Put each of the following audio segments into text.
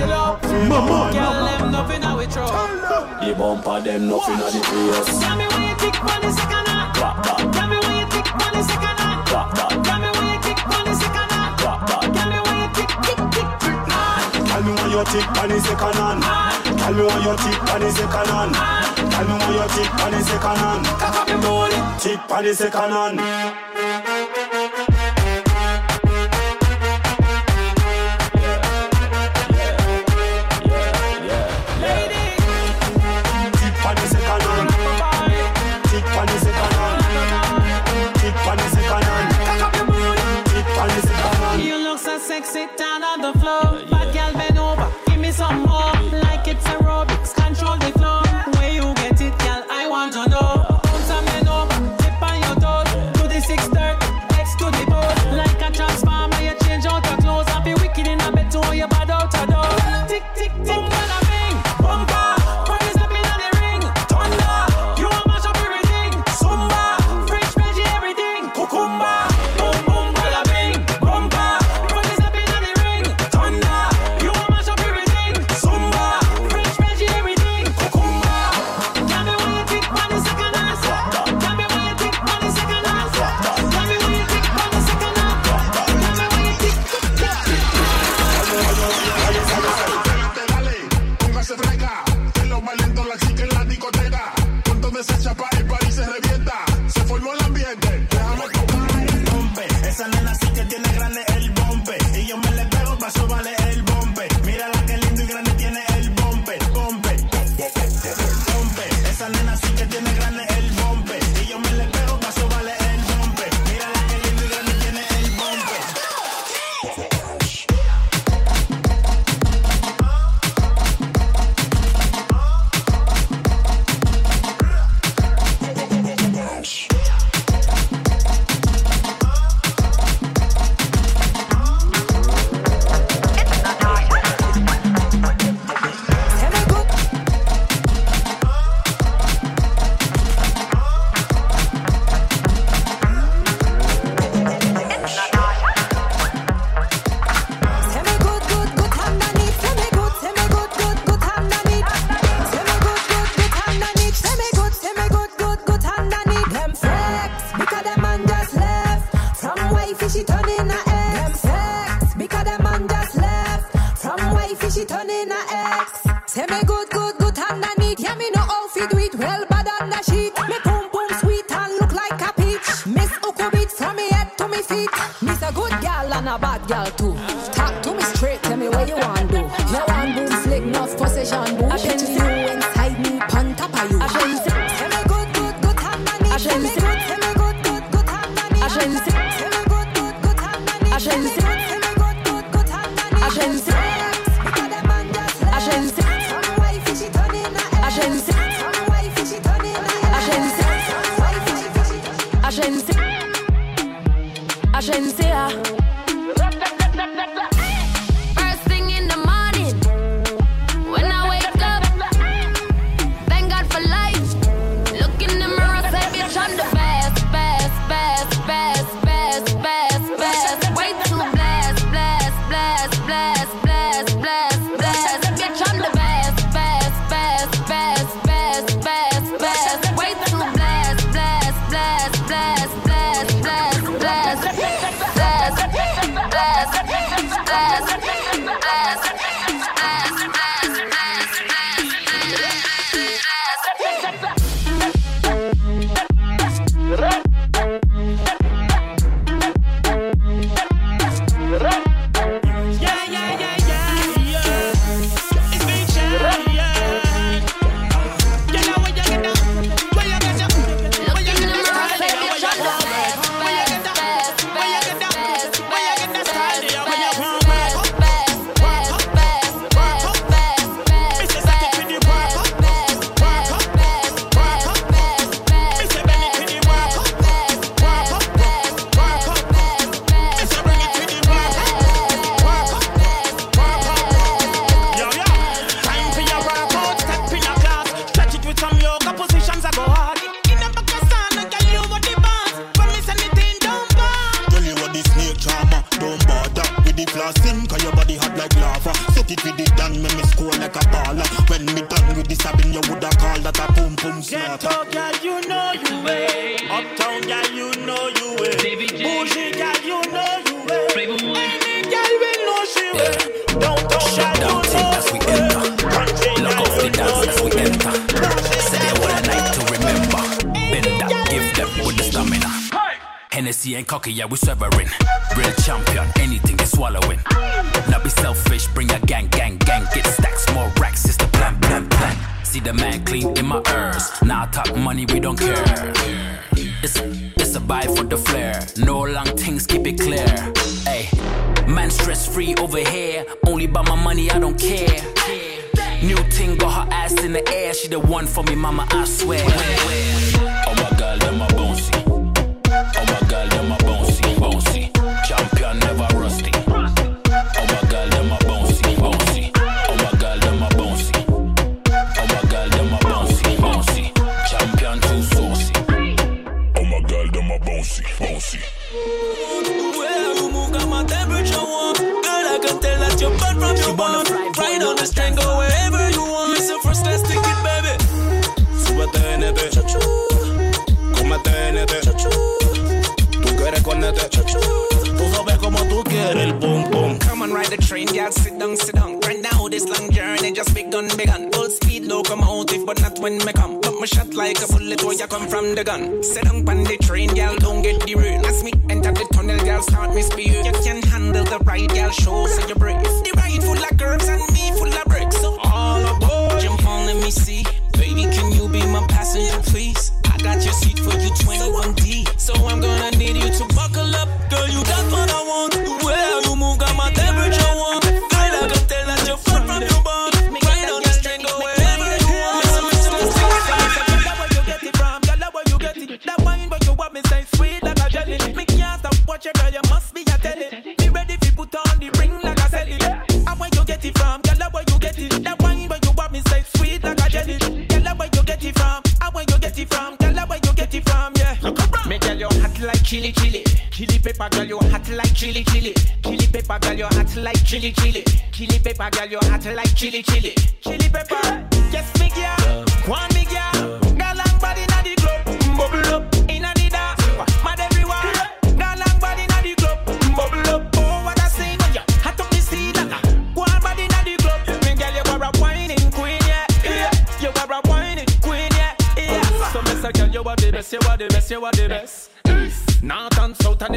chill out. Mama, girl, them nothing how we throw. The bumper them nothing how the Prius. Tell me where you kick on the second hand. Drop that. Tell me where you kick on the second hand. Drop that. Tell me where you kick on the second hand. Drop that. Tell me where you kick, kick, kick, kick, man. Tell me where you kick on the second hand. Tell me where you kick on the second hand. Tell me where you kick on the second hand. Cock up your booty. Kick on the second hand.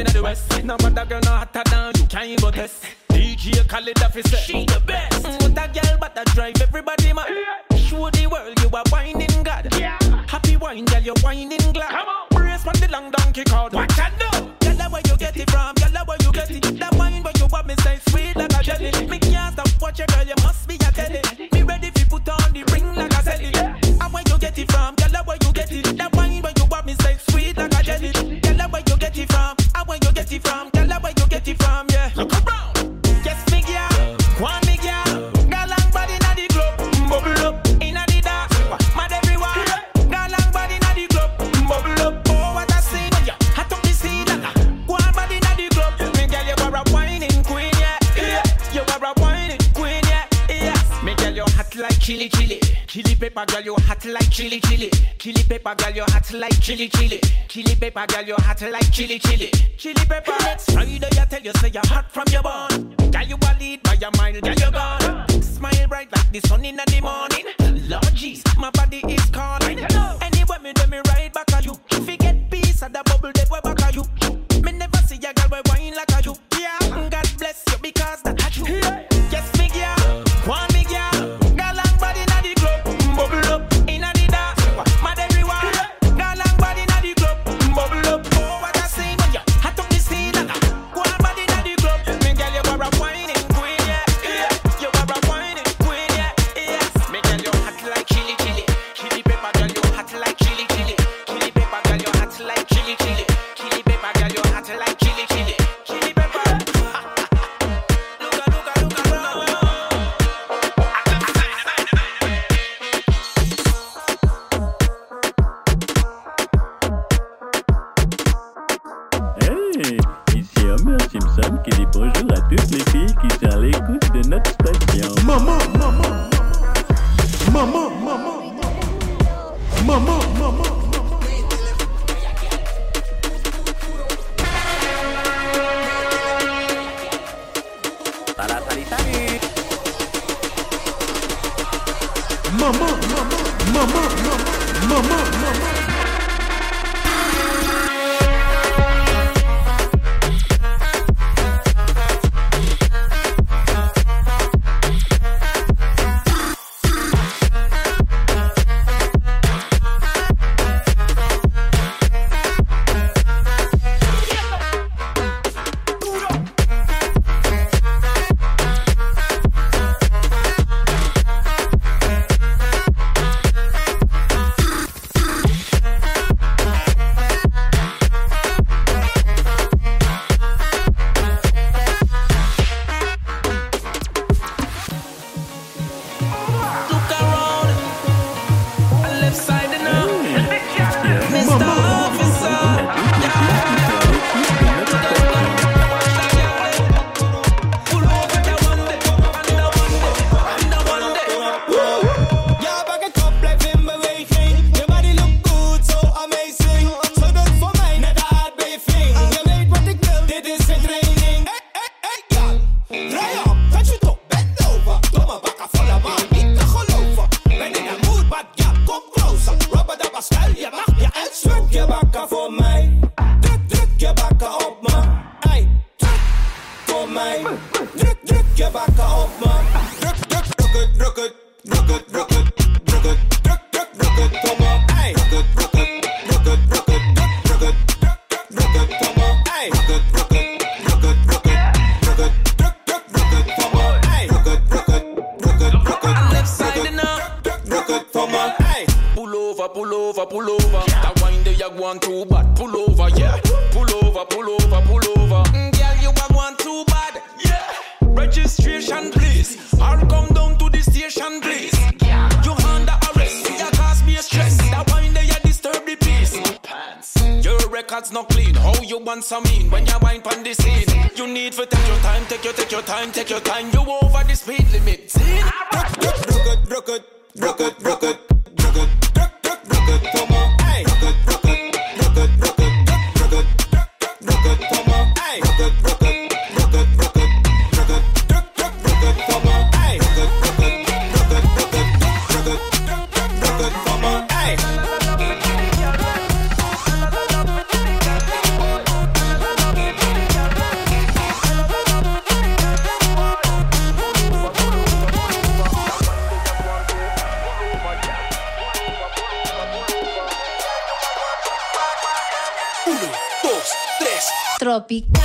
inna the west. No mother girl no hotter than you, can't even test. DJ Khaled a she the best. Mm, what a girl, but I drive everybody mad. Show the world you a whining god. Yeah. Happy wine, girl, you whining glad. Come on, brace from the long donkey cord. What I know. Girl, where you get it from? Girl, where you get it? That wine where you want me say sweet like a jelly. Me can't stop watch you, girl, you must be a telly. Me ready if you put on the ring like a celly. Yeah. And where you get it from? Girl, where you get it? That wine where you want me say sweet like a jelly. Girl, where you get it from? it from? Tell her where you get it from, yeah. Look around. Yes, me girl. Want me girl. Girl long body na the club. Bubble up. Inna the dark. Mad everywhere. Girl long body na the club. Bubble up. Oh, what I see. Hot up the scene. Go and body na the club. Me girl, you are a whining queen, yeah. yeah. You are a whining queen, yeah. yeah. Me girl, you hot like chili chili pepper, girl, you hot like chili chili. Chili pepper, girl, you hot like chili chili. Chili pepper, girl, you hot like chili chili. Chili pepper, next Friday I tell you say you're hot from your bone. Girl, you a lead by your mind, girl, you gone. Smile bright like the sun in the morning. Lord Jesus, my body is calling. Anywhere me do me right back at you. If you get peace at the bubble, they way back at you. over, pull over, pull over. Yeah. That wine they a want too bad. Pull over, yeah. Pull over, pull over, pull over. Mm, girl, you a want too bad. Yeah. Registration, please. I'll come down to the station, please. Yeah. You under arrest. You cause me stress. That wine they a disturb the peace. Your records not clean. How you want some mean when you wine on the scene? You need to take your time, take your, take your time, take your time. You over the speed limit. Zin. rocket, rocket, rocket, rocket. picar.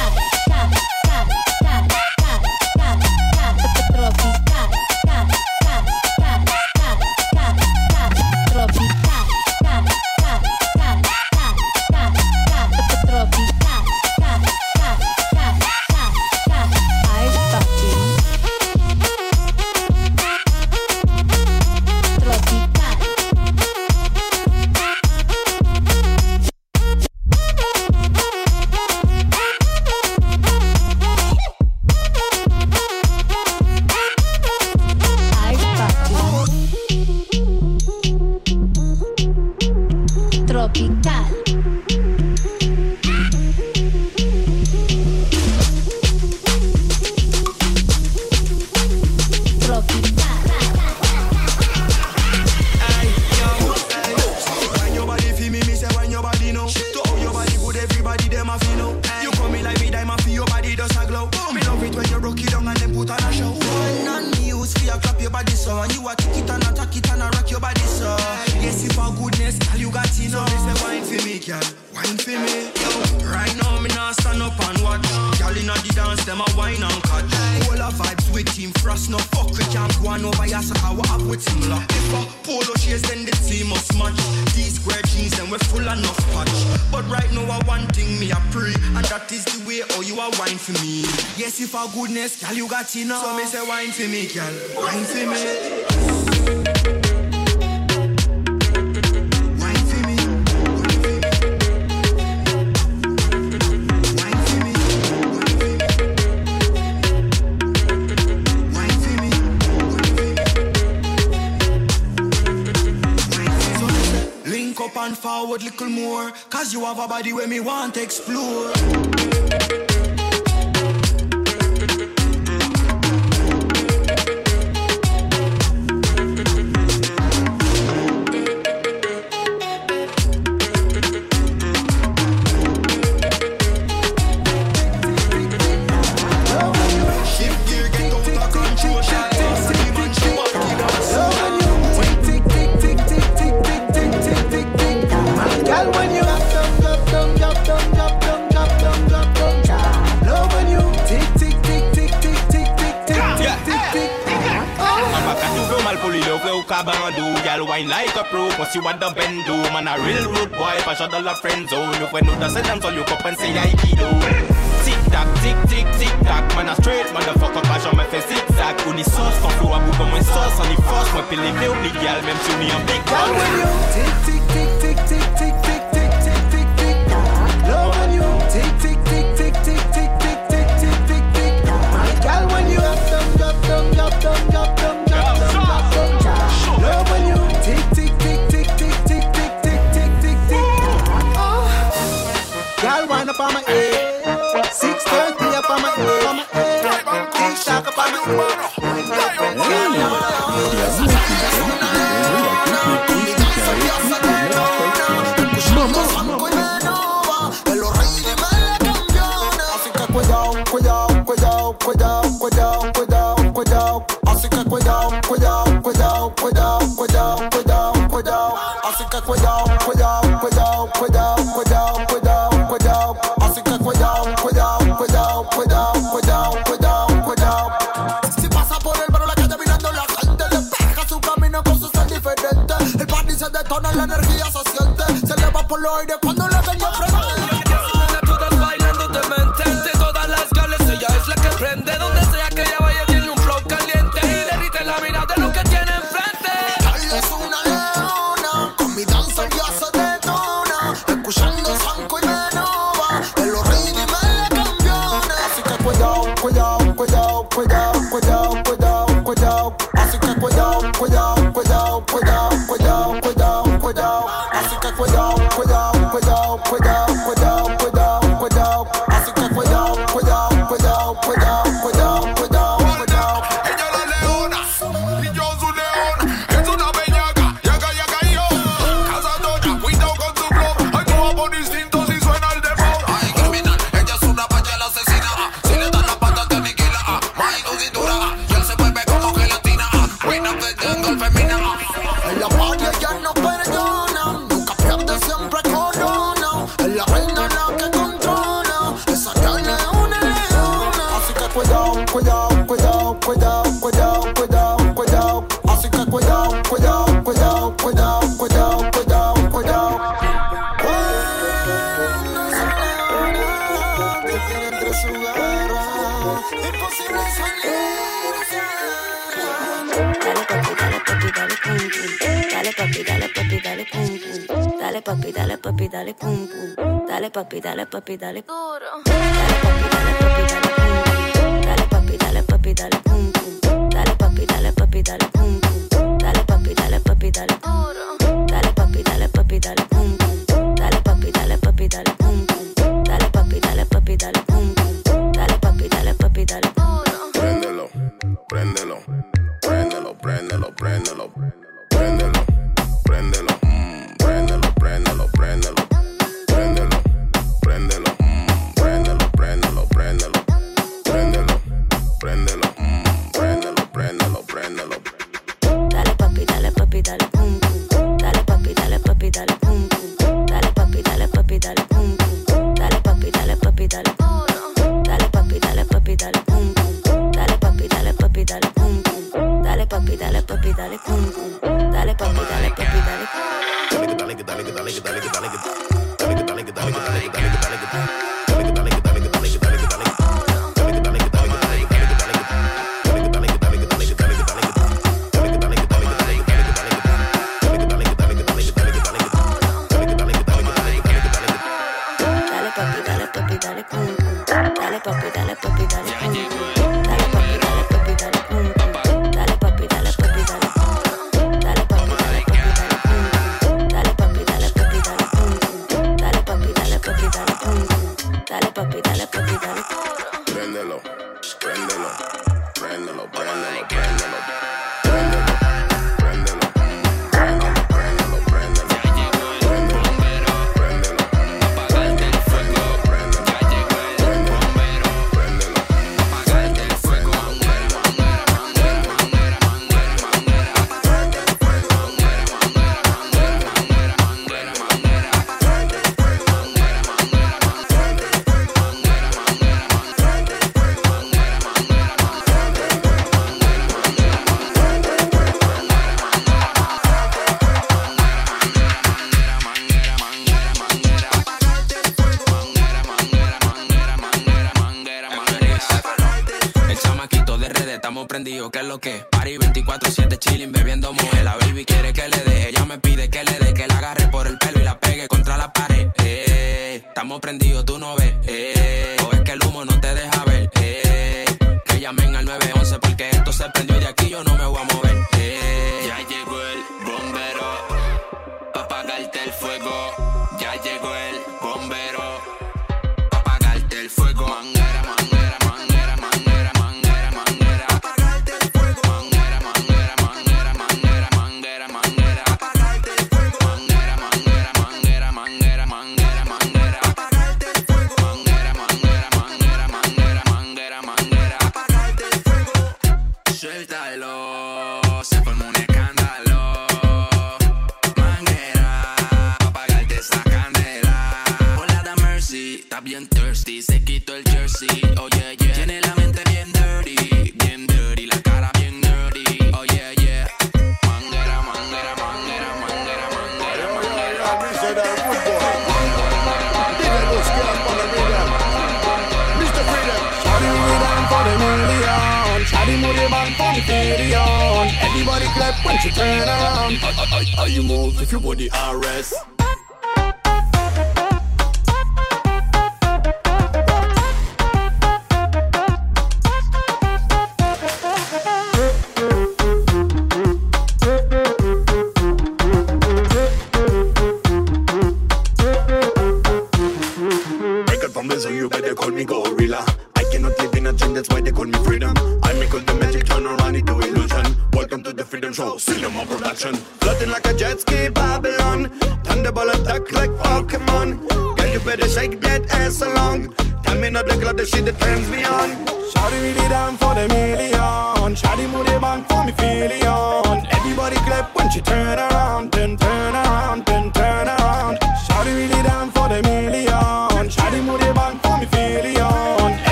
capitales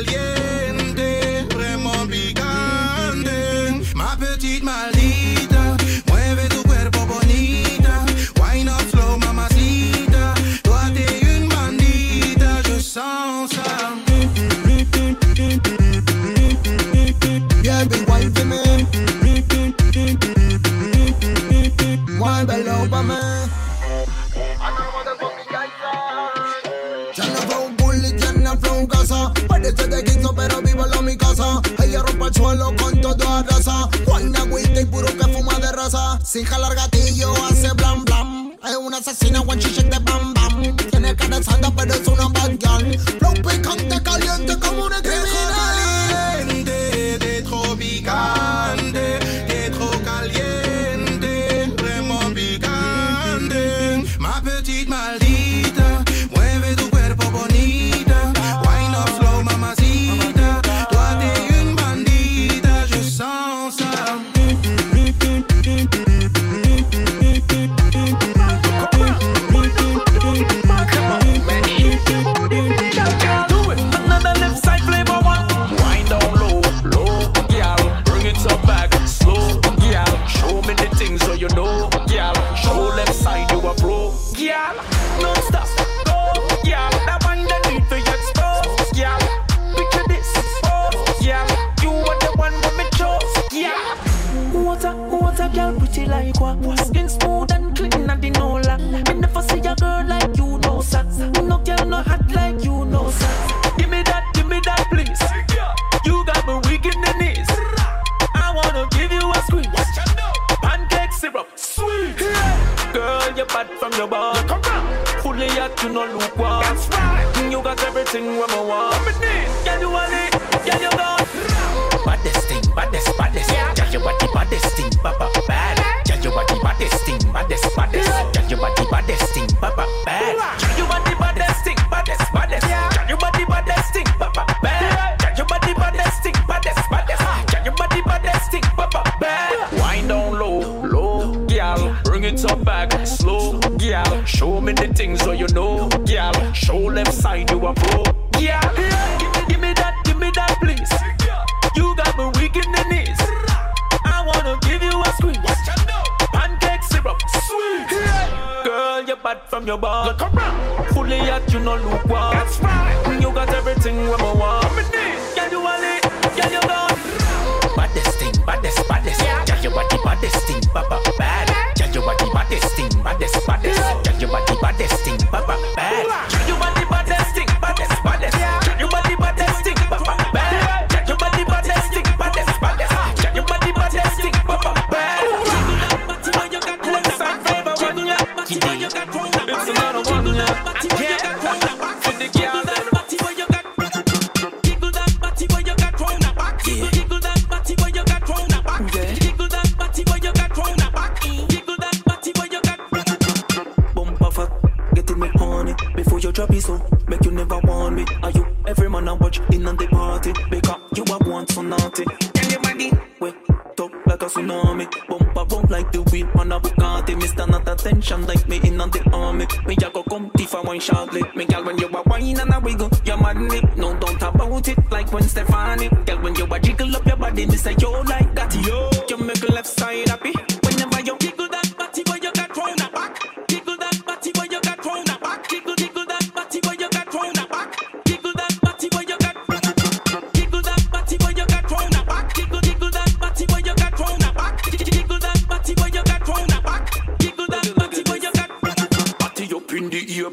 alguien sin jalar gatillo hace blam blam. Es una asesina, one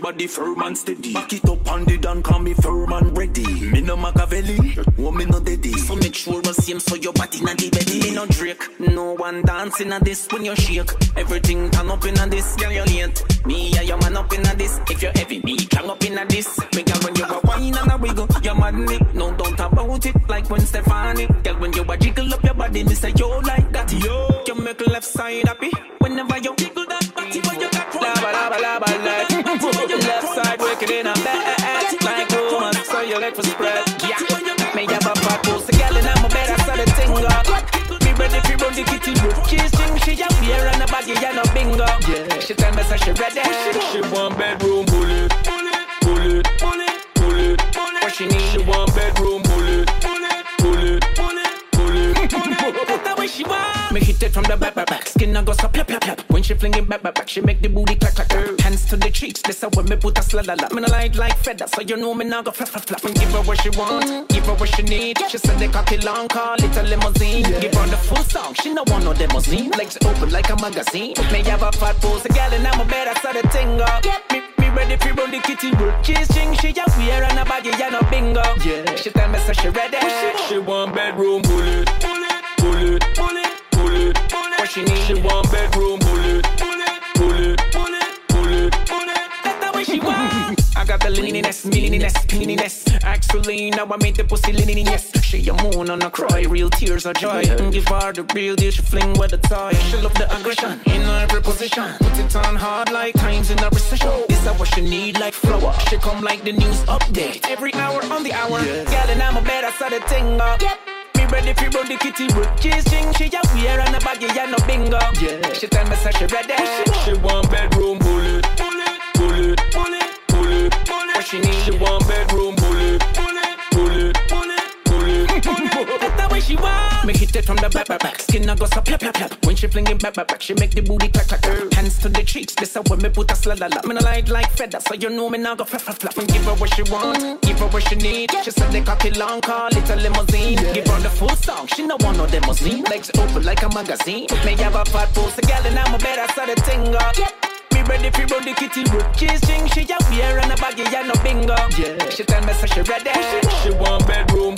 body firm and steady. Back it up on the down, call me firm and ready. Me no Machiavelli, me no daddy. So make sure we same so your body not the belly. Me no Drake, no one dancing at this when you shake. Everything turn up in a this, girl you late. Me and your man up in a this. If you're heavy, me strong up in a this. Me girl when you a wine and a wiggle, you mad me. No don't talk about it like when Stefani. Girl when you a jiggle up your body, me say yo like that yo. You make left side happy whenever you jiggle that like left side wicked in a back like oh, woman, so your leg for spread. Yeah, me have a fat pussy girl and I'm a better side of thing uh. up. Me ready for run the kitty room. She's thing she a wear and a baggy and a bingo. Yeah, she tell me say she ready. She want bedroom from the back, back, back. Skin a go so plap, plap, plap. When she fling it back, back, back, she make the booty clack, clack, clack. Hands to the cheeks, this a when me put a slat, la, la. Me no like like feather, so you know me now go flap, flap, flap. And give her what she want, give her what she need. She said they cocky long, call it a limousine. Give her the full song, she no want no limousine. Legs open like a magazine. Me have a fat pose, a gal and I'm a better side of thing up. Me, me ready for run the kitty work. She's string, she a wear and a baggy and a bingo. Yeah, she tell me so she ready. She want bedroom bullet, bullet, bullet, bullet, bullet. What she need? She want bedroom bullet, bullet, bullet, bullet, bullet. That's the way she want. I got the lininess, millininess, pinniness. Actually, now I made the pussy yes. She a moan and a cry, real tears of joy. Give her the real deal, she fling with the toy. She love the aggression in every position. Put it on hard like times in a recession. This is what she need like flour. She come like the news update every hour on the hour. Girl, and I'm a better side of thing up. Me ready for run the kitty room. She's string, she a wear and a baggy and no bingo. Yeah. She tell me say she ready. She want bedroom bullet, bullet, bullet, bullet, bullet, bullet. What she need? She want bedroom bullet, bullet, bullet, the way she. Me hit it from the back, back, back. Skin a go so plap, plap, plap. When she fling it back, back, back, she make the booty clack, clack, clack. Hands to the cheeks, this a when me put a sla, la. Me no like like feather, so you know me now go flap, flap, flap. And give her what she want, give her what she need. She said they cocky long, call it a limousine. Give her the full song, she no want no limousine. Legs open like a magazine. Me have a fat pose, a gal and I'm a better side of thing uh. up. Me ready for run the kitty room. She's string, she a wear and a baggy and no bingo. Yeah, she tell me so she ready. She want bedroom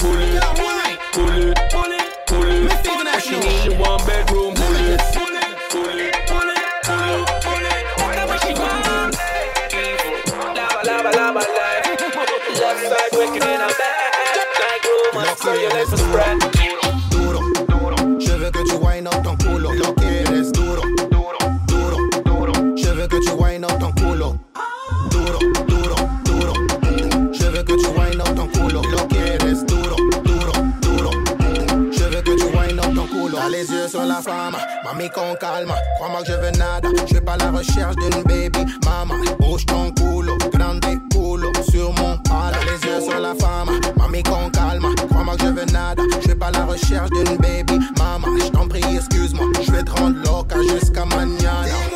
pull it, pull it, bedroom, pull it, Duro, duro, je veux que tu wind up ton Les yeux sur la femme, mami con calme. Crois-moi que je veux nada. Je suis pas à la recherche d'une baby mama. Bouge ton culo, grande culo sur mon palo. Les yeux sur la femme, mami con calme. Crois-moi que je veux nada. Je suis pas à la recherche d'une baby mama. Je t'en prie, excuse-moi. Je vais te rendre loca jusqu'à mañana.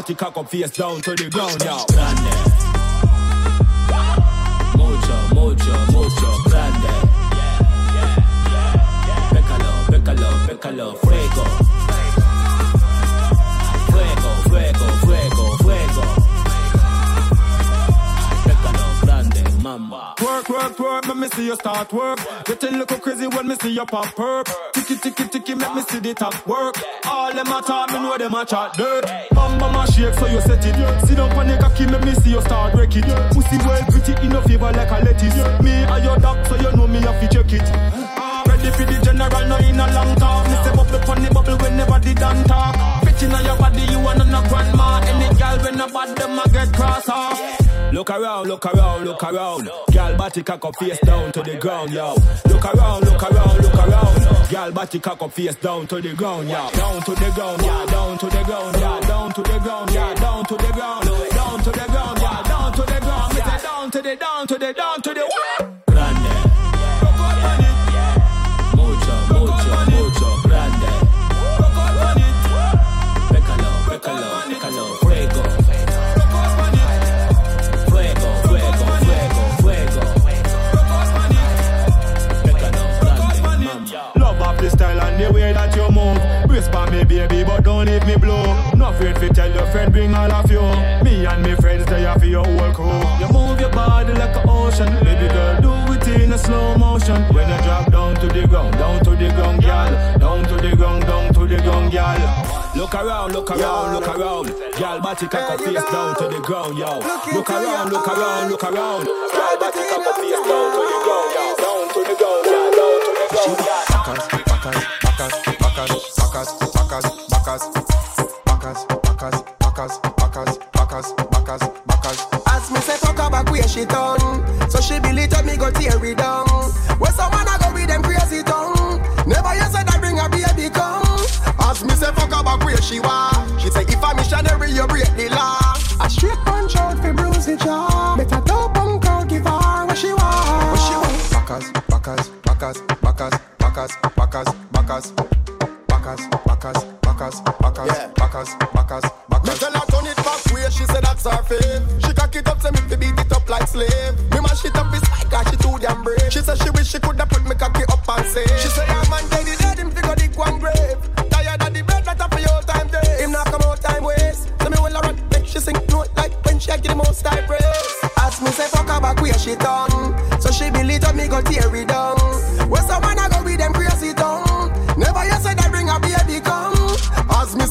Body cock up face down to the ground, yo. Grande. Mucho, mucho, mucho, grande. Pécalo, pécalo, pécalo, Work, work, work, let me see you start work. Getting little crazy when me see you pop perp. Ticky, ticky, ticky, make me see the top work. All them a talk, me know them a chat dirt. Bam, bam, shake, so you set it. Sit down on the cocky, make me see you start break it. Pussy well pretty, in a favor like a lettuce. Me and your dog, so you know me have to check it. Ready for the general, no in a long talk. Me say bubble on the bubble whenever the done talk. Bitch in your body, you wanna no grandma. Any girl when a bad them a get cross off. Look around, look around, look around. Girl, body cock up face down to the ground, yo. Look around, look around, look around. Girl, body cock up face down to the ground, yo. Down to the ground, yeah, down to the ground, yeah, down to the ground, yeah, down to the ground, down to the ground, yeah, down to the ground. Down to the, down to the, down to the. Don't leave me blow. No afraid to tell your friend, bring all of you. Me and me friends, they are for your whole crew. You move your body like an ocean. Baby girl, do it in a slow motion. When you drop down to the ground, down to the ground, girl. Down to the ground, down to the ground, girl. Look around, look around, look around. Girl, body cock up face down to the ground, yo. Look around, look around, look around. Girl, body cock up face down to the ground, yo. Down to the ground, down to the ground, yeah. Bacas, bacas, bacas, bacas. As me say fuck her back where she done So she build it me go tear it down Where someone I go with them crazy tongue Never you said I bring a baby come As me say fuck her back where she want She say if a missionary you break the law A straight punch out fi bruise the jaw Better top punk out give her what she want What she want Bacas, bacas, bacas, bacas, bacas, bacas, bacas, bacas, bacas, bacas, bacas, bacas, bacas, Me tell her turn it back where she said that's her fave She cock it up, say me fi beat it up like slave. Me mash it up, it's like she too damn brave. She say she wish she coulda put me cocky up and say She say her man dead, he dead, him fi go dig one grave. Tired of the bread, that for your time day Him not come out time waste. So me will run, make she sing note like when she give the most time praise. As me say fuck her back where she done. So she it up, me go tear it down. Where someone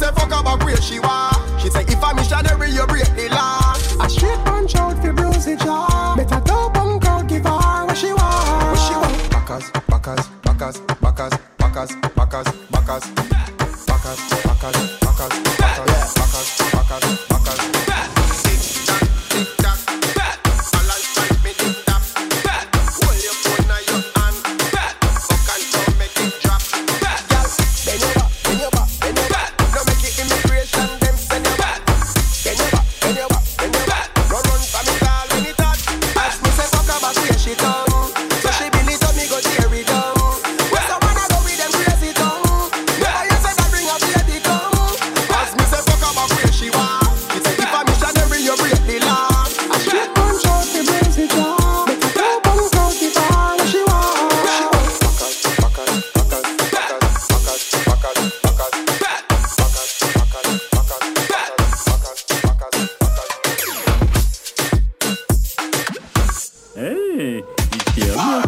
say fuck her back where she want She say if a missionary you break the law. A straight punch out fi bruise the jaw. Better top punk out give her what she want. What she want? Bacas, bacas, bacas, bacas, bacas,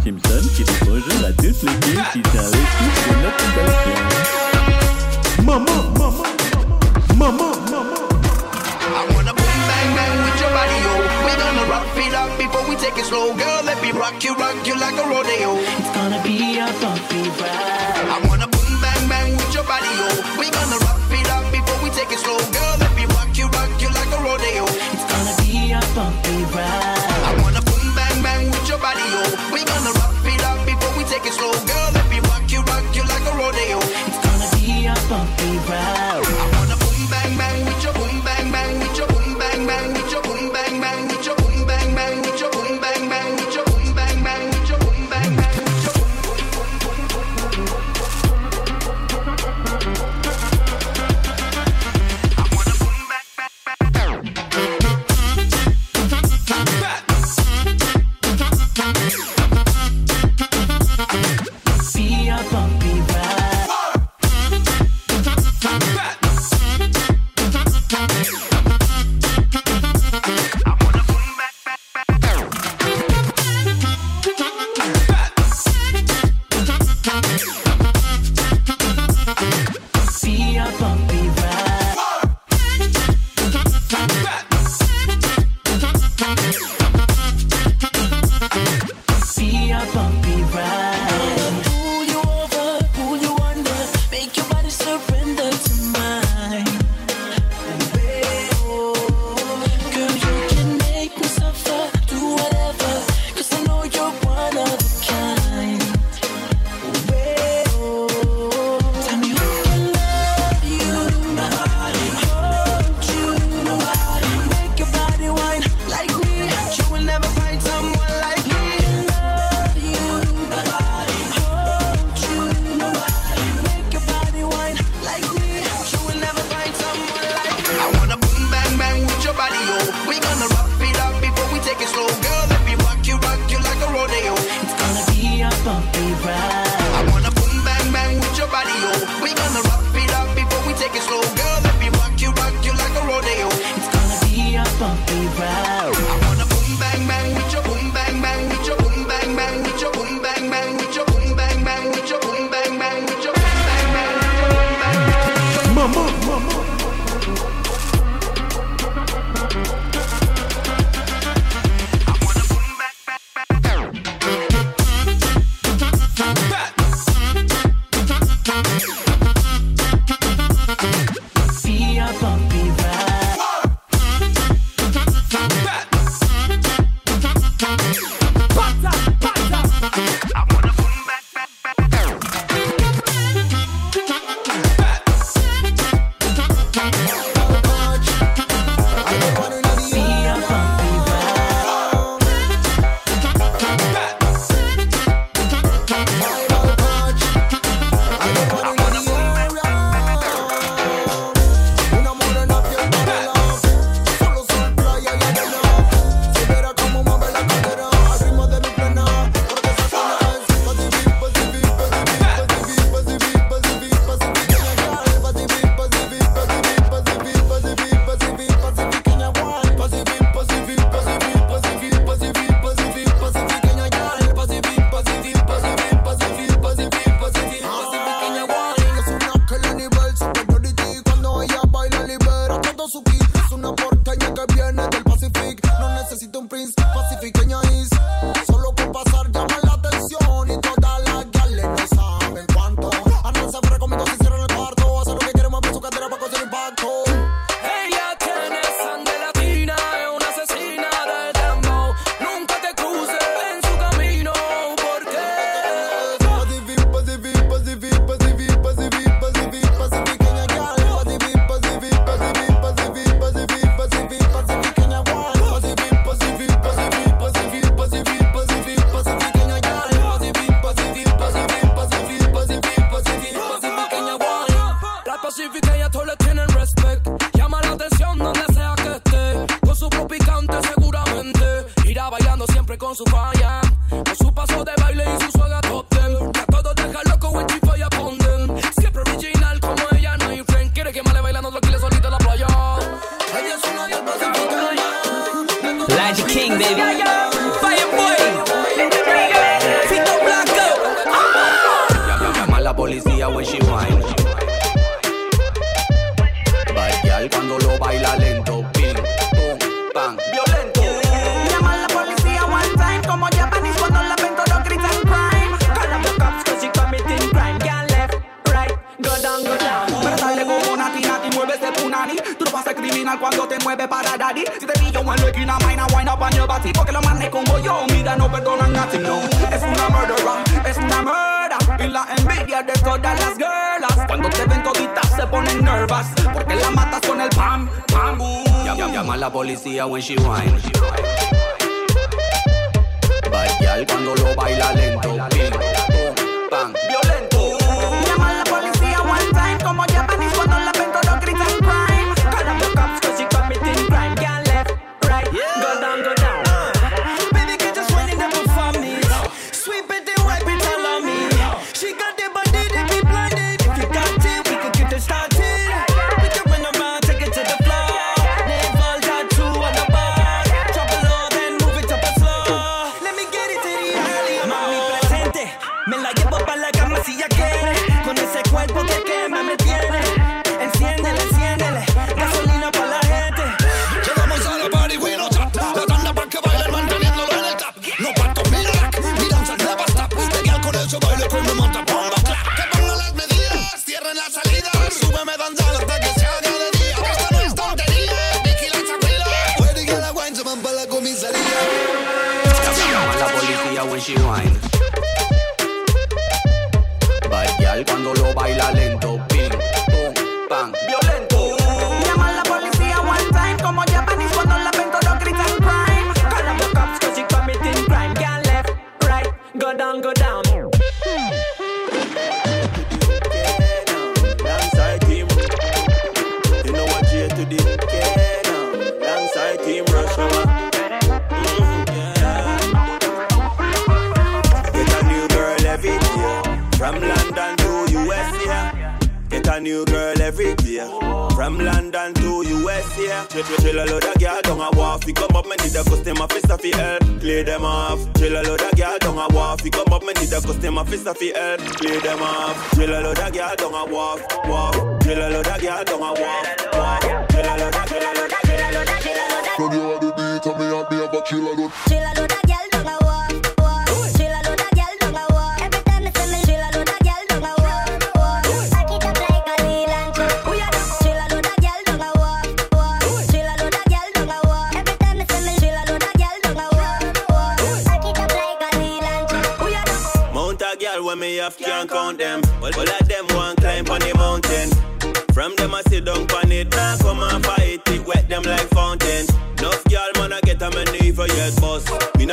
Simpson qui dit bonjour de notre. Maman, maman, maman, maman. I wanna boom bang bang with your body. We gonna rock it up before we take it slow, girl. Let me rock you, rock you like a rodeo. It's gonna be a bumpy ride. I wanna boom bang bang with your body, yo. We gonna rock it up before we take it slow, girl. Let me rock you, rock you like a rodeo. It's gonna be a bumpy ride. take it slow, girl.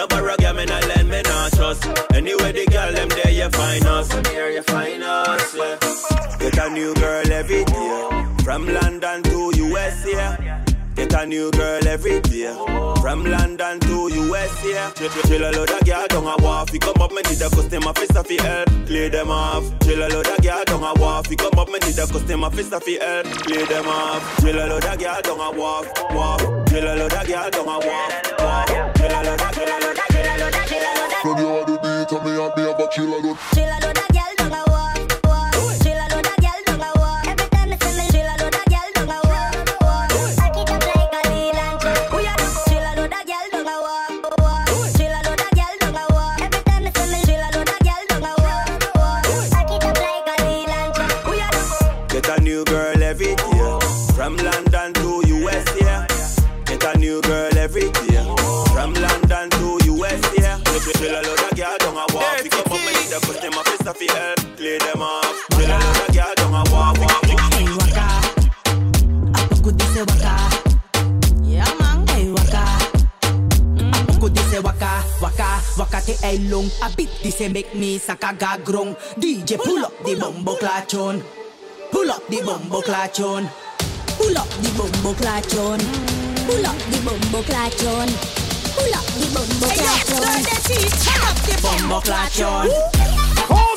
borrow, girl, me not lend, me not trust. Anyway, the girl, them there, you find us. Somewhere here, you find us, yeah. Get a new girl every day. From London to USA. Get a new girl every day. From London to USA. Yeah. Chill, chill a load of girl down a wharf. We come up, me need a custom officer fi help. Play them off. Chill a load of girl down a wharf. We come up, me need a custom officer fi help. Play them off. Chill a load of girl down a wharf. Wharf. Chill a load of girl down a wharf. Wharf. Chill a load of, chill a load of, chill a load of, chill a load of. Tell me how to be, tell me how to be, but chill a load. Chill a load of fi help play them off. Girl walk walk. Hey waka, mm-hmm. apuku di se waka. Yeah man, hey waka. Apuku di se waka, waka, waka te long. A bit di se make me saka gagrong. DJ pull up the bombo clachon. Pull up the bombo clachon. Pull up the bombo clachon. Pull up the bombo clachon. Pull up the bombo clachon. Up the bombo clachon.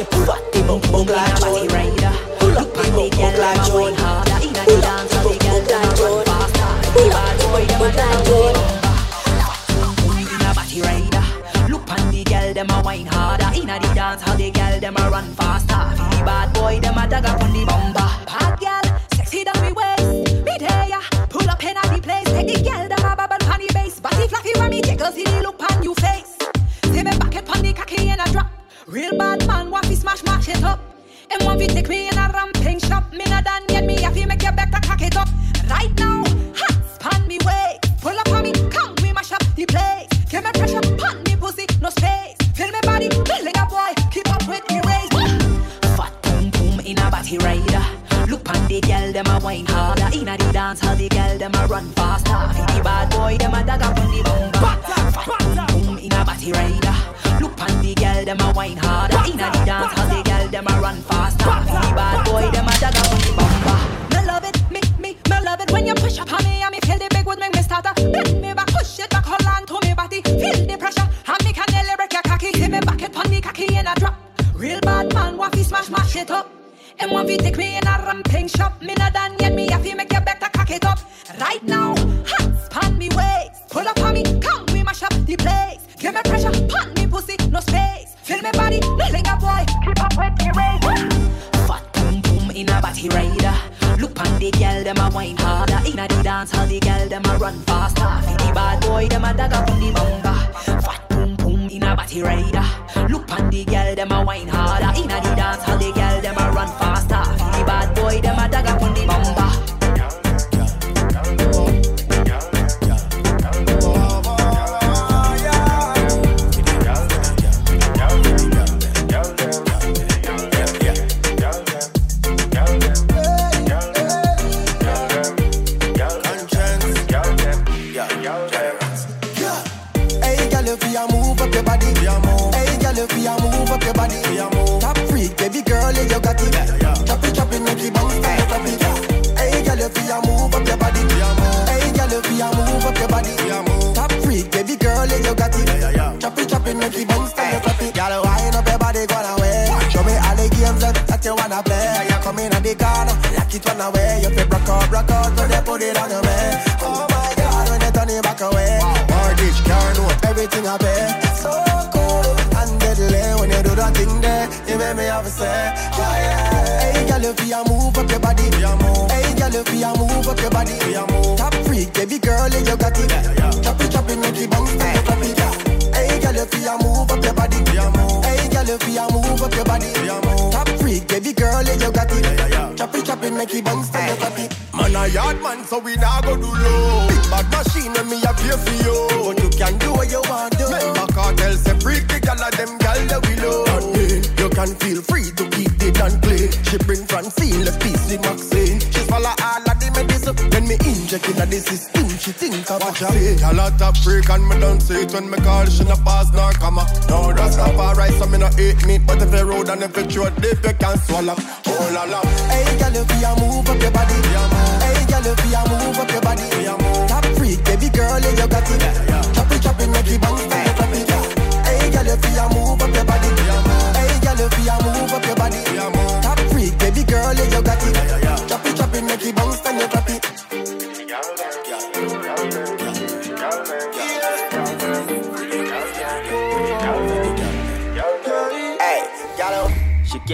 이제 불러 a freak and me don't see it when me call she no pass nor comma. No, that's not alright, so me no eat meat, but if you rude and if you throw deep, you can swallow. Oh la la. Hey girl, if you move up your body, yeah, hey girl, if you move up your body, yeah, top freak, baby girl, and you got it. Yeah, yeah.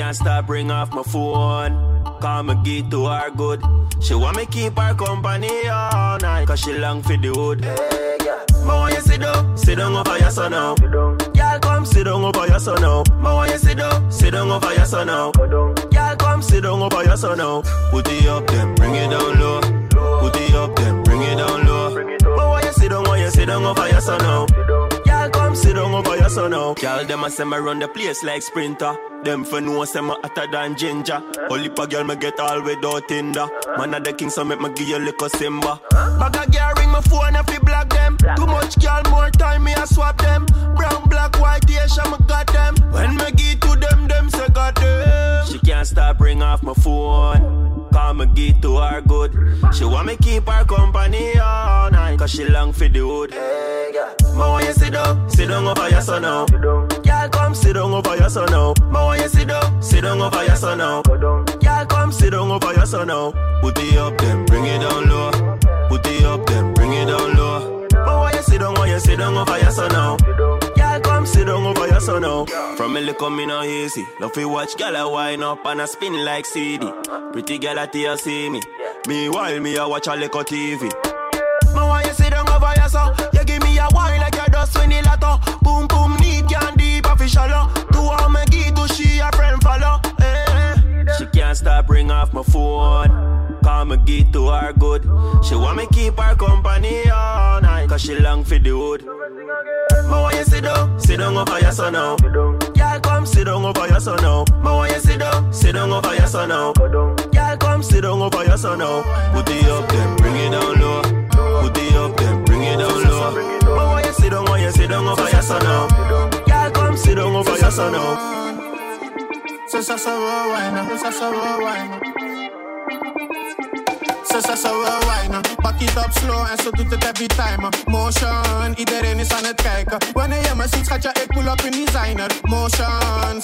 can't stop ring off my phone. Call me geek to her good. She want me keep her company all night, cause she long for the hood. Hey, yeah. Ma want you sit down, sit down over your son now. Girl, come sit down over your son now. More want you sit down, sit down over your son now. Girl, come sit down over your son now. Put it up then, bring it down low. Put it up then, bring it down low. Ma want you sit down, want you sit down over your son now. Girl, come sit down over your son now. Girl, them a send me run the place like sprinter. Them for know say me hotter than ginger. Only pa girl me get all without Tinder. Man of the king so make me give you little Simba. Bag a girl ring my phone if you block them. Too much girl, more time me I swap them. Brown, black, white, yes, I got them. When me give to them, them say got them. She can't stop ring off my phone. Call me give to her good. She want me keep her company all night. Cause she long for the hood. Hey, yeah. Ma, when you sit down, sit down over your son now. Girl, come sit down over your son now. Want you sit down, sit down over your son now. Girl, come sit down over your son now. Put it up, then bring it down low. Put it up, then bring it down low. Ma want you sit down, want you sit down over your son now. Girl, come sit down over your son now. From me look me now easy. Love to watch girl a wind up and a spin like CD. Pretty at here see me. Meanwhile me a watch a little TV. Me get to her good. She want me keep her company all night. Cause she long for the hood. Ma want you sit down, sit down over your son oh. now. Girl, come sit down over your son oh. now. Ma want you sit down, sit down over your son oh. now. Girl, come sit down over your son now. Put it up, then bring it down low. Put it up, then bring it down low. Ma want you sit down, want you sit down over your son now. Girl, come sit down over your son now. So so so oh, why not? So so oh, why not? Pak it up slow en zo doet het every time. Motion, iedereen is aan het kijken. Wanneer je me ziet, schat je, ik pull up in designer. Motion,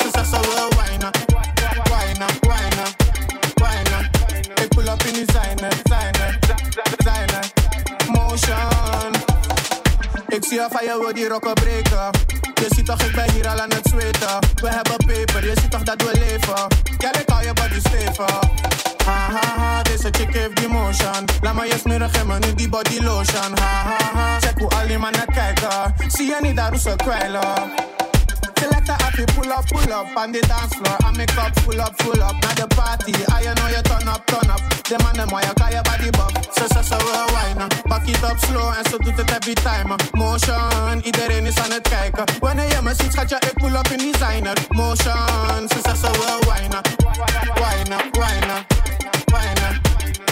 why not? Why not? Why not? Why not? Ik pull up in designer, designer, designer. Motion. Ik zie je van je wil die rokken breken. Je ziet toch, ik ben hier al aan het zweten. We hebben peper, je ziet toch dat we leven. Girl, ik hou je body stevig. Ha ha ha, deze chick heeft die motion. Laat maar je smerig en me nu body lotion. Ha ha ha, check hoe al die mannen kijken. Zie je niet daar hoe ze kwijlen. Selecta happy, pull up, pull up on the dance floor. I make up, pull up, pull up. Now the party, I you know you turn up, turn up. The man them you call your body buff. So so so uh, why not? Back it up slow and so do het every time. Motion, iedereen is aan het kijken. Wanneer je me ziet, schat je, ik pull up in designer. Motion, so so so uh? Why not? Why not?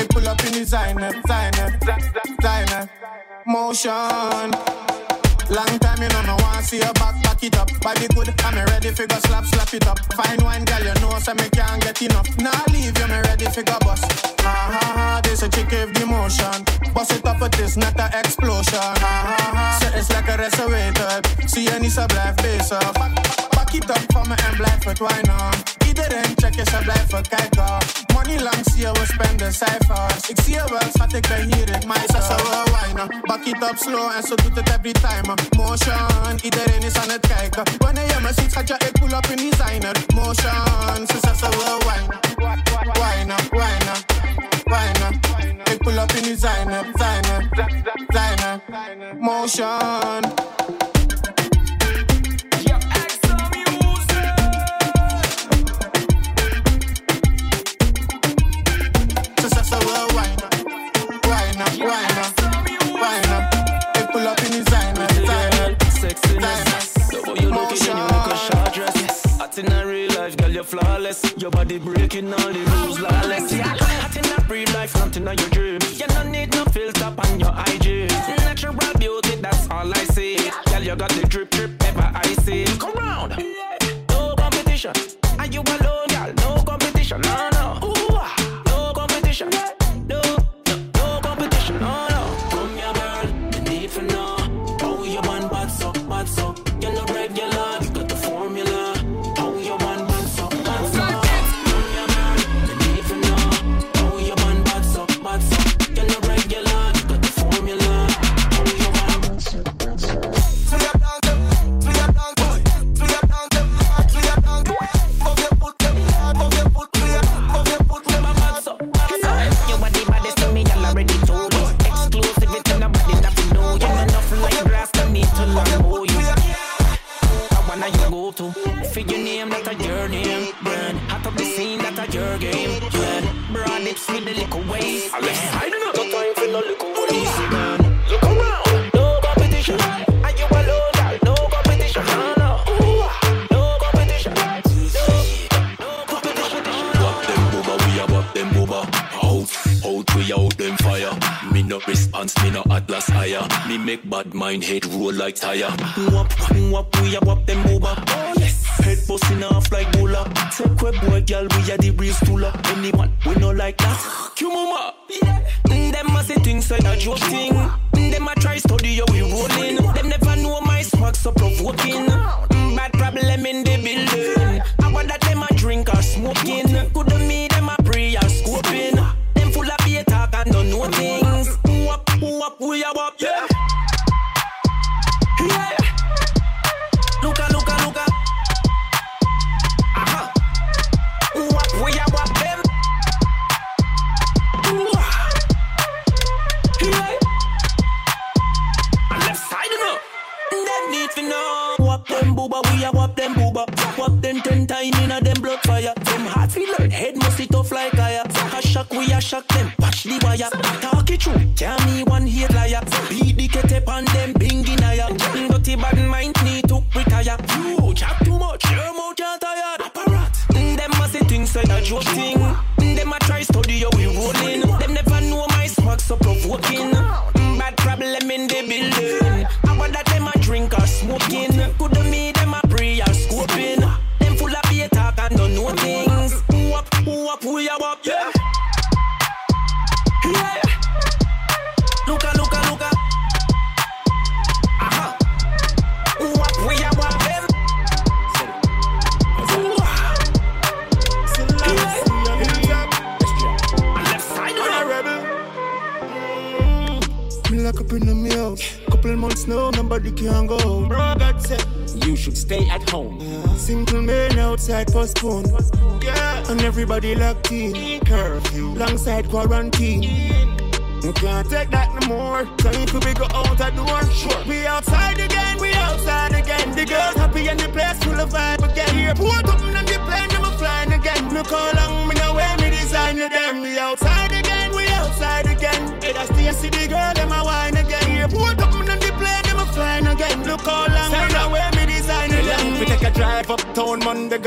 Ik pull up in designer, designer, designer. Motion. Long time you know me want see your back, back it up. Body good, I'm ready for go slap, slap it up. Fine wine, girl, you know so me can't get enough. Now leave you, me ready go bust. Ha ha ha, this a chick with the motion. Bust it up with this, not a explosion. Ha ha so it's like a reservated. See you need to blijf it up voor me en blijf het wijnen. Iedereen check je, ze blijven kijken. Money lang zie je, we spenden cijfers. Ik zie je wel, schat, ik ben hier in mijn Ze we wijnen. Back it up slow en zo doet het every time. Motion, iedereen is aan het kijken. Wanneer je me ziet, schat je, ik pull up in designer. Motion, ze zegt ze wil wijnen. Wijnen, wijnen, wijnen. Ik pull up in designer, designer, designer. Motion. In a real life, girl, you're flawless. Your body breaking all the rules, lawless. Hot in a real life, nothing in your dream. You don't need no filter on your IG. Natural beauty, that's all I see. Girl, you got the drip, drip, ever I see. Come round. No competition. Are you alone, girl? No competition. No, no. Ooh, no competition. With the little. Yeah, I don't know. No time for no little. Easy man, look around. No competition. Are you alone, girl? No competition. No, no. Competition. Wap them booba, we them booba. Out, out, we out them fire no response, me no atlas higher. Me make bad mind head roll like tire. Wap, wap, we a wap them over. Oh, head busting off like bowler. Take web boy, girl, we a the real stooler. Anyone, we no like that. Q mama. Yeah. Mm, them a say things so a joke thing. Mm, them a try study how we rolling. Them never know my swag so provoking. Mm, bad problem in the building. I wonder them a drink or smoking. Could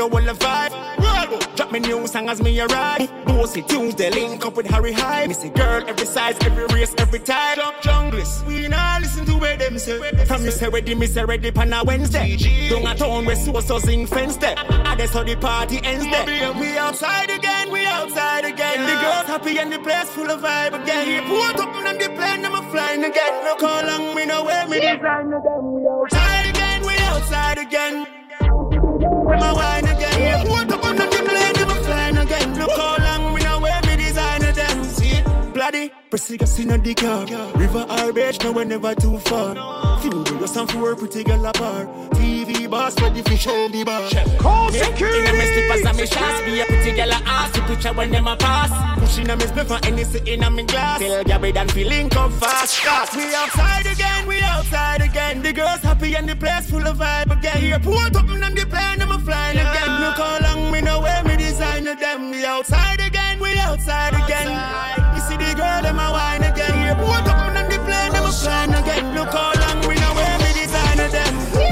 the whole of vibe. Drop me new song as me arrive. Bossy tunes, they link up with Harry High. Missy girl, every size, every race, every type. Jump junglist, we now listen to where them say. From you say ready, me say ready, pan a Wednesday. Don't a town where sources in fence there. I guess how the party ends there. We outside again, we outside again. The girls happy and the place full of vibe again. He pulled up and the plane, them a flying again. Look how long we know where me. Outside again, we outside again. pretty girl sitting on the car. River or beach, no, we never too far. Few the west and four pretty girl apart. TV boss, but the fish in the bar. Call security! In a mess, slippers and me shots. Be a pretty girl a ass to picture when them a pass. Pushing a mess for any sitting on me glass. Tell Gabby done feeling come fast. Cause we outside again, we outside again. The girls happy and the place full of vibe again. Here, pull up and the plane, I'm a flying yeah. again. Look how long me know where me design them. We outside again, we outside, outside. again see the girl, them a wine again. Report up on the plane, them a shine again. Look how long we know where we design them.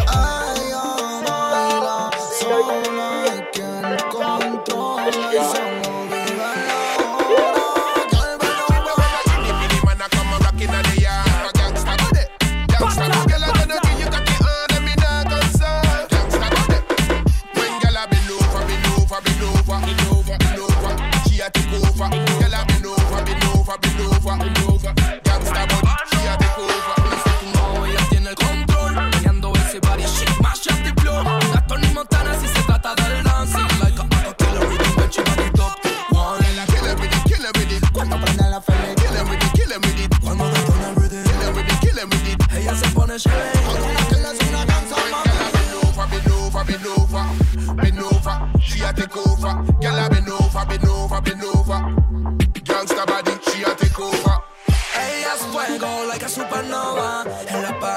va. En la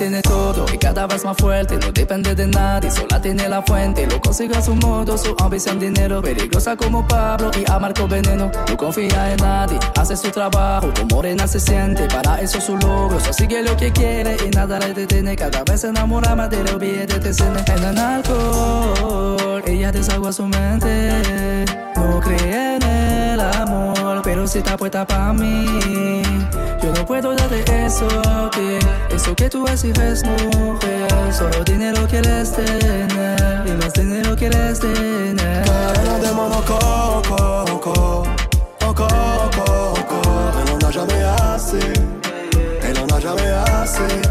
tiene todo y cada vez más fuerte, no depende de nadie, sola tiene la fuente, lo consigue a su modo, su ambición dinero, peligrosa como Pablo y a Marco Veneno, no confía en nadie, hace su trabajo, como morena se siente, para eso su logro, so sigue lo que quiere y nada le detiene, cada vez se enamora más de los billetes de cine, en el alcohol, ella desagua su mente, no cree en el amor, pero si está puesta para mí. Yo no puedo darte eso que eso que tú exiges, mujer. Solo dinero quieres tener y más dinero quieres tener. Cadena de monococo, coco, coco, coco. Elle en a jamais assez, elle en a jamais assez.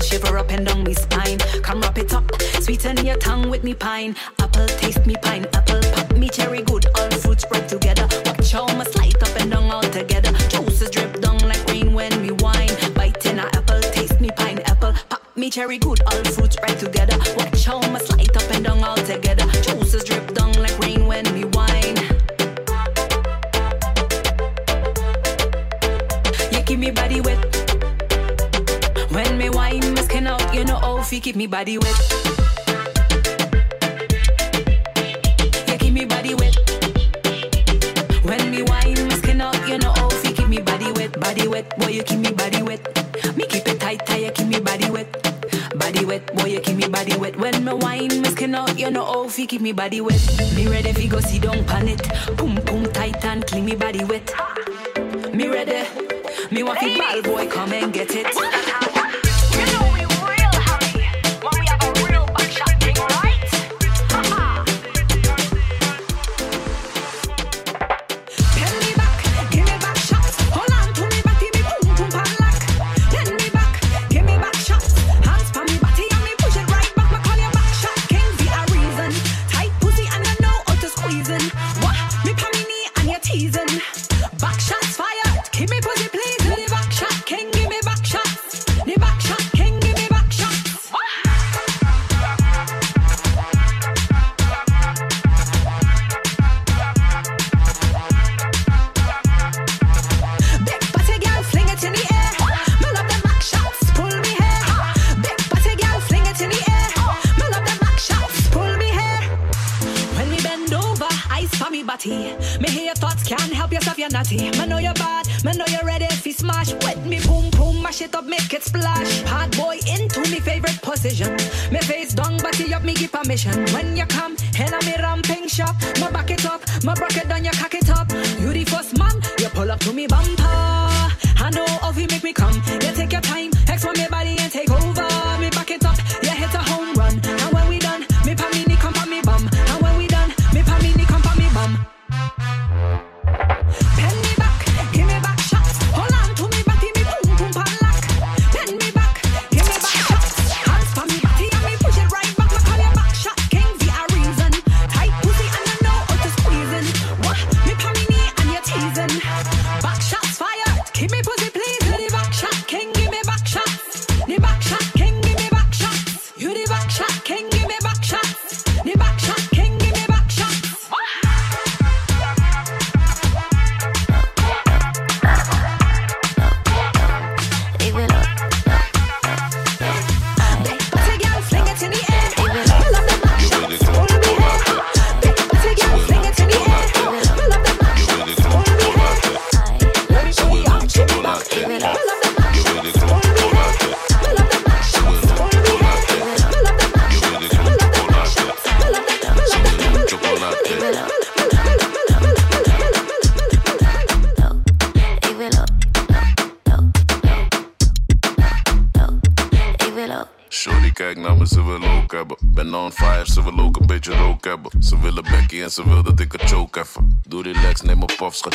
shiver up and down my spine. Come wrap it up, sweeten your tongue with me pine. Apple taste me pine, apple pop me cherry good. All fruits spread together. Watch how my slide up and down all together. Juices drip down like rain when me wine. Biting a apple, taste me pineapple, pop me cherry good. All fruits spread together. Watch how my slide body wet. body wet, oh, boy, you keep me body wet. Me keep it tight, tight, you keep me body wet. Body wet, boy, you keep me body wet. When me wine, me skin out, you know how You keep me body wet. Me ready fi go see down pan it.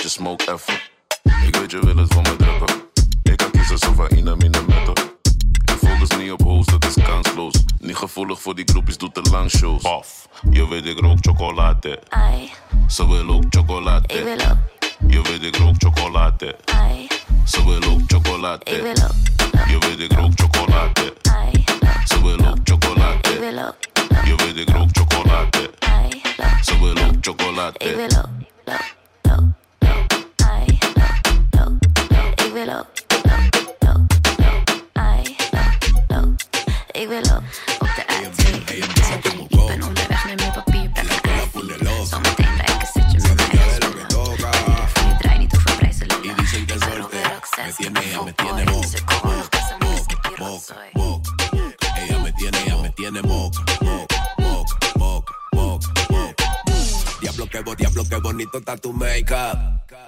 Je smoke even. Ik weet je wil het van me drukken. Ik kan kiezen zo van ina mina metten. Ik focus niet op hoes, dat is kansloos. Niet gevoelig voor die groepjes, doet te lang shows. Paf, je weet ik rook chocolade. Ze wil ook chocolade. Je weet ik rook chocolade. Ze wil ook chocolade. Je weet ik rook chocolade. Ze wil ook chocolade. Je weet ik rook chocolade. Ze wil ook chocolade. Ik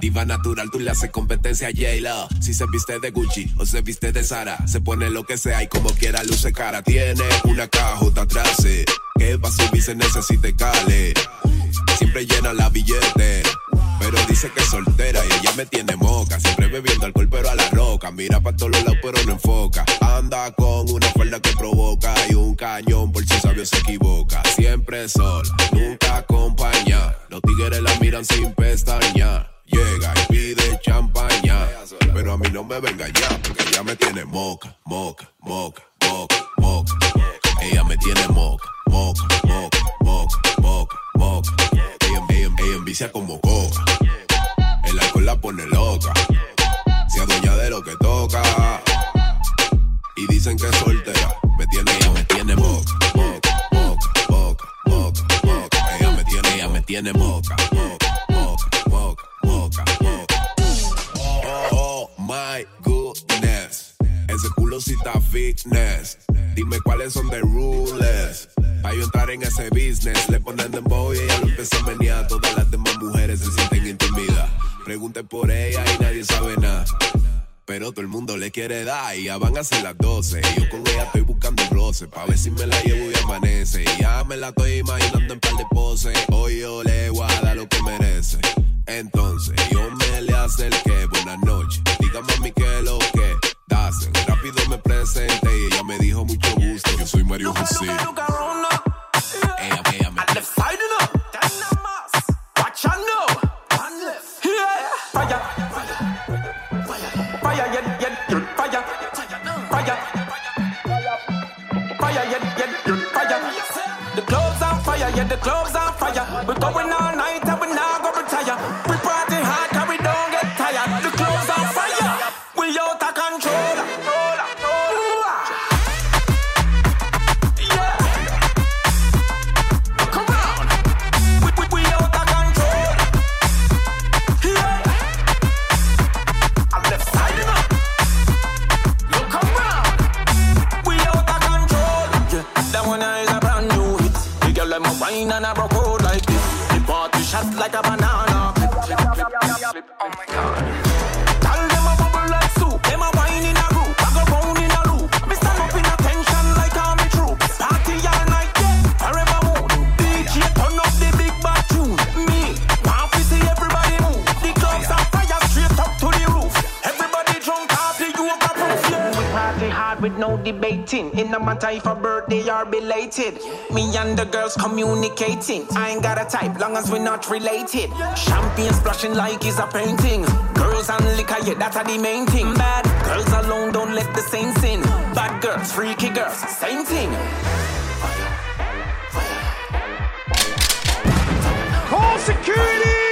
Diva natural, tú le haces competencia a J-Lo. Si se viste de Gucci o se viste de Sara, se pone lo que sea y como quiera luce cara. Tiene una cajota atrás, sí, que pa' subir se necesita cale. Siempre llena la billete. Pero dice que es soltera y ella me tiene moca. Siempre bebiendo alcohol, pero a la roca. Mira pa' todos lados, pero no enfoca. Anda con una cuerda que provoca y un cañón por si sabio se equivoca. Siempre sola, nunca acompaña. Los tigres la miran sin pestaña. Llega y pide champaña. Pero a mí no me venga ya, porque ella me tiene moca, moca, moca, moca, moca. Ella me tiene moca, moca, moca, moca, moca, moca. Ella, ella, ella envicia como coca. El alcohol la pone loca. Se adueña de lo que toca. Y dicen que es soltera. Me tiene, ella me tiene moca, moca, moca, moca, moca, moca. Ella me tiene, ella me tiene moca, moca, Ese culo está fitness. Dime cuáles son the rules. Pa' yo entrar en ese business, le ponen dembow y ella lo empieza a menear. Todas las demás mujeres se sienten intimidadas. Pregunten por ella y nadie sabe nada. Pero todo el mundo le quiere dar y ya van a ser las 12. Y yo con ella estoy buscando roce pa' ver si me la llevo y amanece. Y ya me la estoy imaginando en par de poses. Hoy yo le voy a lo que merece. Entonces yo me le acerqué, buenas noches. Diga mami que lo que hacen. Rápido me presenté y ella me dijo mucho gusto. Yo soy Mario José. Ella, ella me Left side you. Watch out now. Yeah. Fire. Fire, yeah, yeah, yeah. Fire. Fire. Fire, yeah, yeah, yeah. Fire. The club's on fire, yeah, the club's on fire. We're going all night debating. In no matter if a birthday or belated. Me and the girls communicating. I ain't got a type, long as we're not related. Champagne splashing like it's a painting. Girls and liquor, yeah, that's the main thing. Bad girls alone don't let the same sin. Bad girls, freaky girls, same thing. Call security!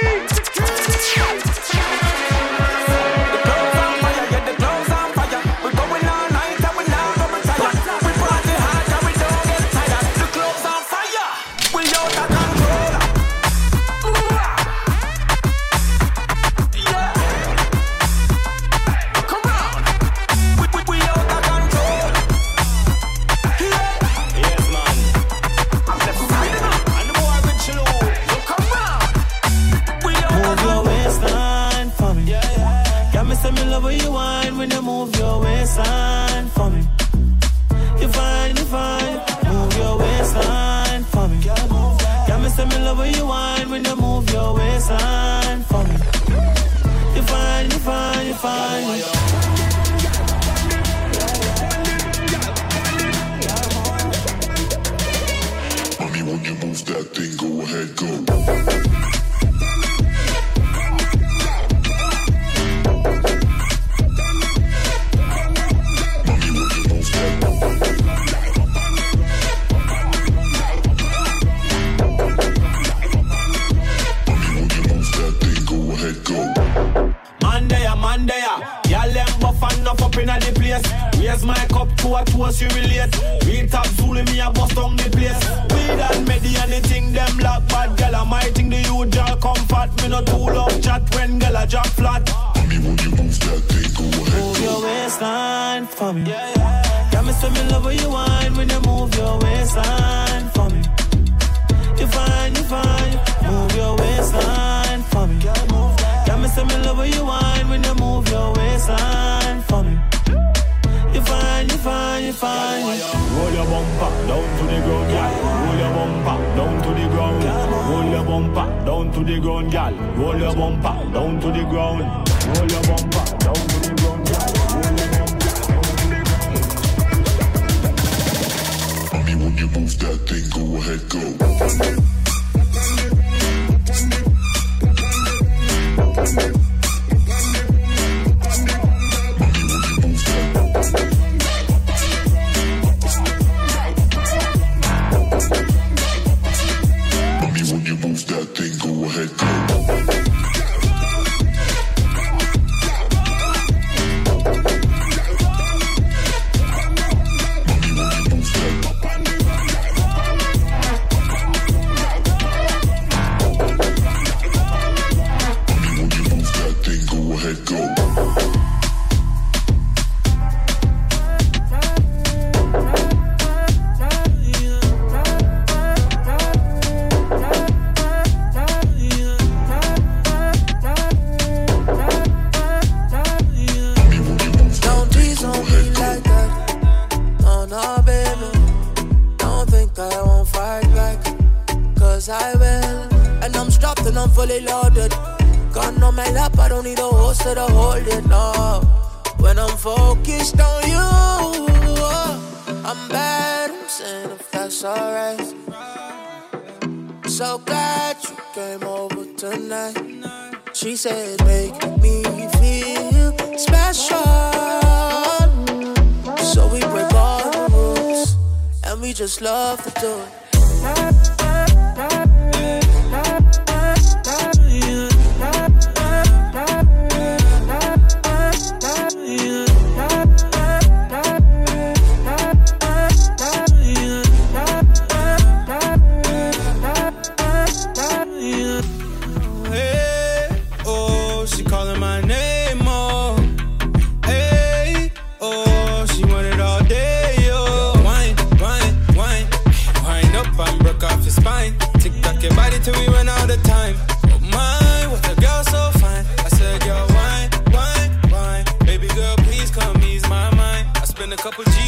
Couple G's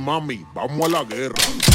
mami, vamos a la guerra.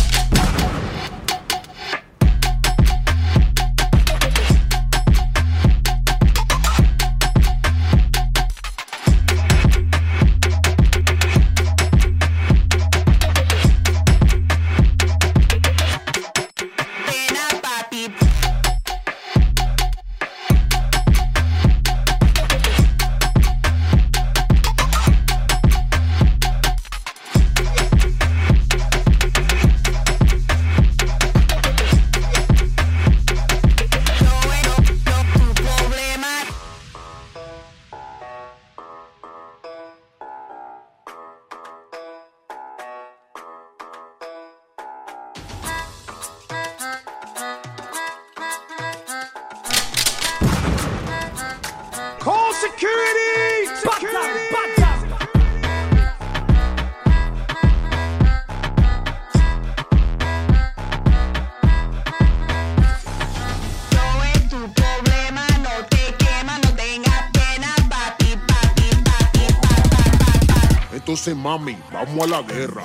Mami, vamos a la guerra.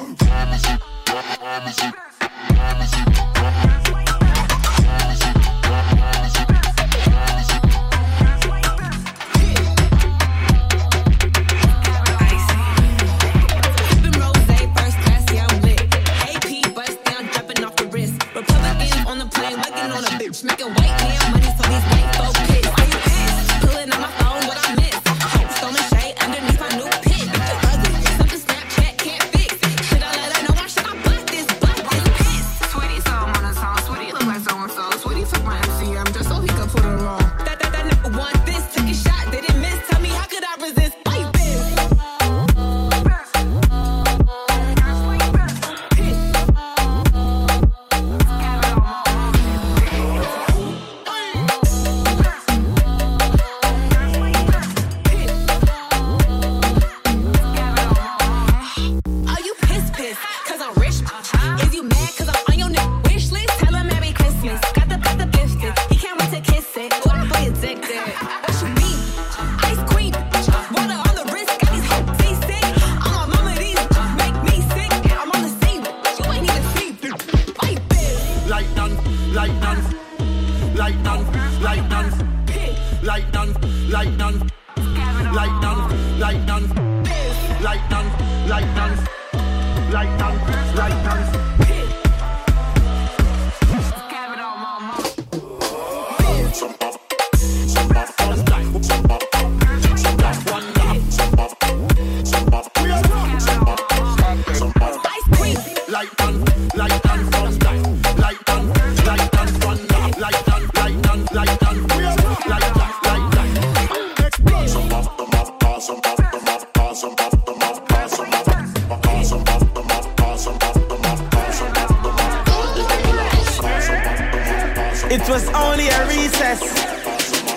It was only a recess,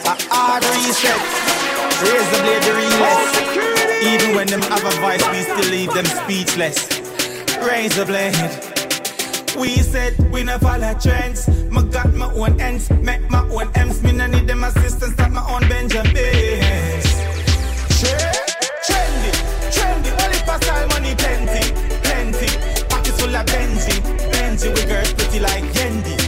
a hard reset. Raise the blade, the realest. Even when them have a voice, we still leave them speechless. Raise the blade. We said we never follow trends. Me got my own ends, make my own ends. Me no need them assistance, start my own Benjamins. Tre- Trendy, trendy, only for style money plenty, plenty. Pockets full of Benji, Benji. We girls pretty like Yendi.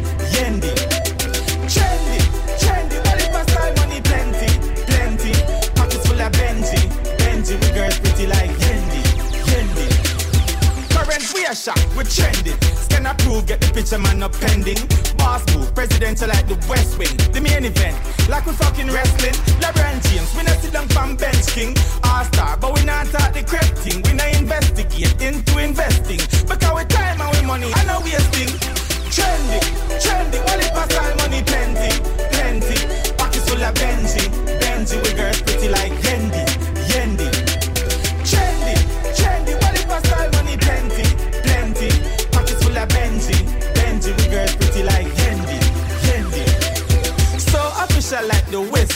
We are shot, we're trending. Scan approve, get the picture man up pending. Boss move, presidential like the West Wing. The main event, like we fucking wrestling. LeBron James, we not sit down from bench king. All star, but we not talk the crap thing. We not investigate into investing. Because we time and we money, I know we a sting. Trendy, trendy, well it pass all money plenty, plenty. Pockets full of Benji, Benji. We girls pretty like Yendi,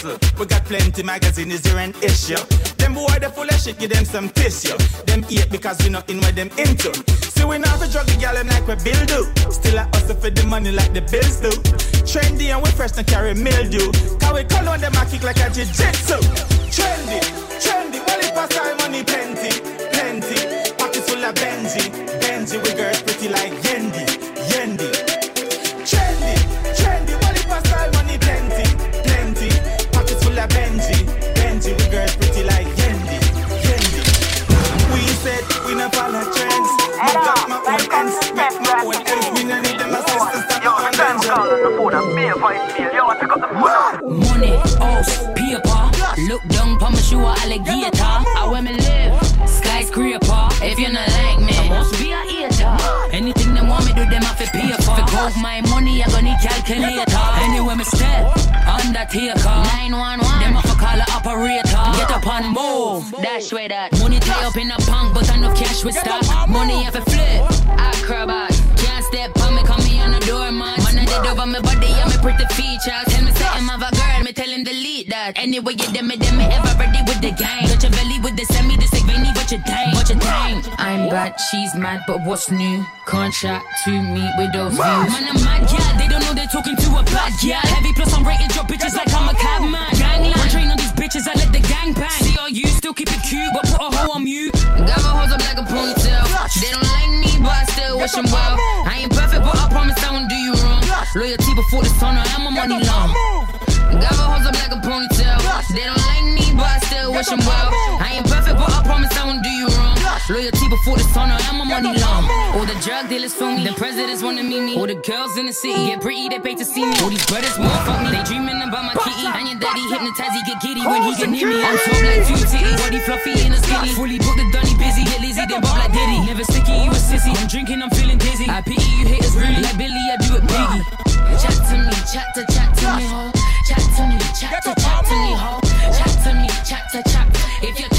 the whistle. We got plenty magazines here and issue. Them boy they full of shit, give them some tissue. Them eat because we not in what them into. See we not for drug the gal like we bill do. Still a hustle for the money like the bills do. Trendy and we fresh and carry mildew. Cause we call on them a kick like a jiu-jitsu. Trendy, trendy, well pass all money plenty, plenty. Pockets full of Benji, Benji. We girls pretty like Yendi. Money, house, paper. Look down pa my shoe, alligator. I where me live, skyscraper. If you not like me, I must be a hater. Anything them want me do, them have to pay for. If I my money, I gonna need calculator. Anywhere me step, undertaker. 911, them have to call a operator. Get up and move, dash way that. Money tie up in a punk, but enough cash with stock. Money have to flip, acrobat. Did over my body, yeah, me pretty features. Tell me something of a girl, me tell him delete that. Anyway, you them me, them me ever ready with the game. Got your belly but you dang, but you dang. I'm bad, she's mad, but what's new? Contract to meet with those views. Man, I'm mad, yeah. They don't know they're talking to a bad, yeah. Heavy plus I'm rated drop bitches like I'm a cabman. Gangland. I train on these bitches, I let the gang bang. See all you still keep it cute, but put a hoe on mute. Got my hoes up like a ponytail. They don't like me, but I still wish them well. I ain't perfect, but I promise I won't do you wrong. Loyalty before the sun, I am a money long. Got my hoes up like a ponytail. They don't like me, but I still wish them well. I ain't perfect, but I promise I won't do you wrong. Loyalty before the sun, I am a money long. All the drug dealers for me, the presidents wanna meet me. All the girls in the city get pretty, they pay to see me. All these brothers wanna fuck me, they dreaming about my kitty. And your daddy hypnotize, he get giddy when he get near me. I'm top like two titties, body fluffy in a skinny. Fully booked the lazy, then like Diddy. Never you a sissy. I'm drinking, I'm feeling dizzy. I pity you haters really like Billy, I do it biggie. Chat to me, chat to chat to me, ho. Chat to me, chat to chat to me, ho. Chat to me, chat to chat. If you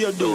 you do.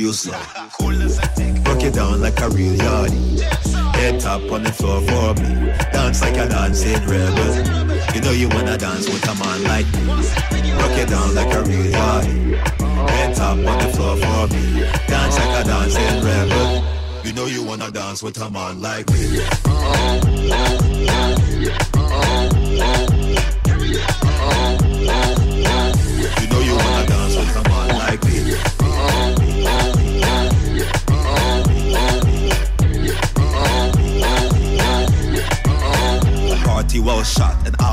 you slow. Rock it down like a real yardie. Head top on the floor for me. Dance like a dancing rebel. You know you wanna dance with a man like me. Rock it down like a real yardie. Head top on the floor for me. Dance like a dancing rebel. You know you wanna dance with a man like me.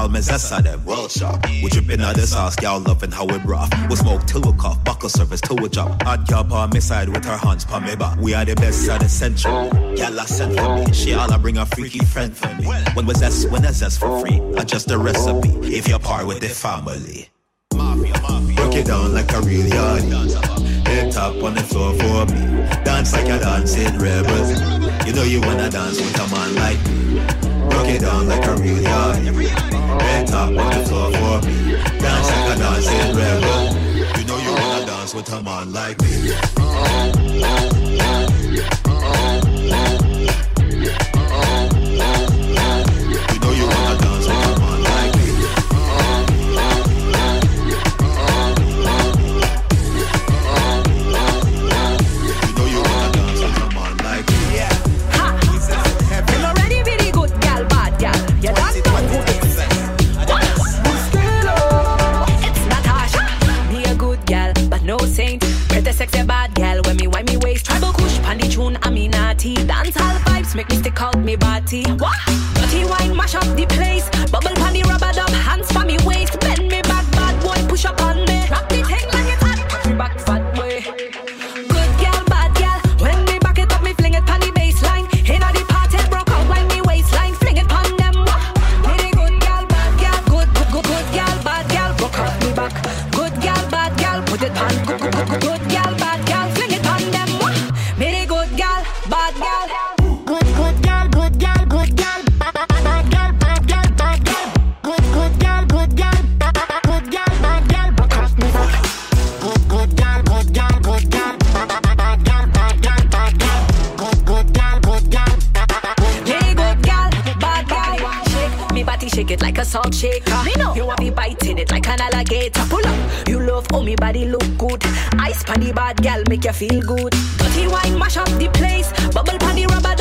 gal, Mazessa, that world shop. We drippin' out the sauce, gal, lovin' how we rough. We smoke till we cough, buckle service till we drop. Hot gal on me side with her hands on me back. We are the best of the century. Gal, I send for me. She all I bring a freaky friend for me. When was zest, When that's that's for free? Adjust the recipe if you're part with the family. Break it down like a real yardie. Head up on the floor for me. Dance like a dancing rebel. You know you wanna dance with a man like me. Rock it down like a real yardie top on the floor for me. Dance like a dancing rebel. You know you wanna dance with a man like me. salt shaker. Me know. You want me biting it like an alligator. Pull up. You love how me body look good. Ice pan the bad gal make you feel good. Dirty wine mash up the place. Bubble pan the rubber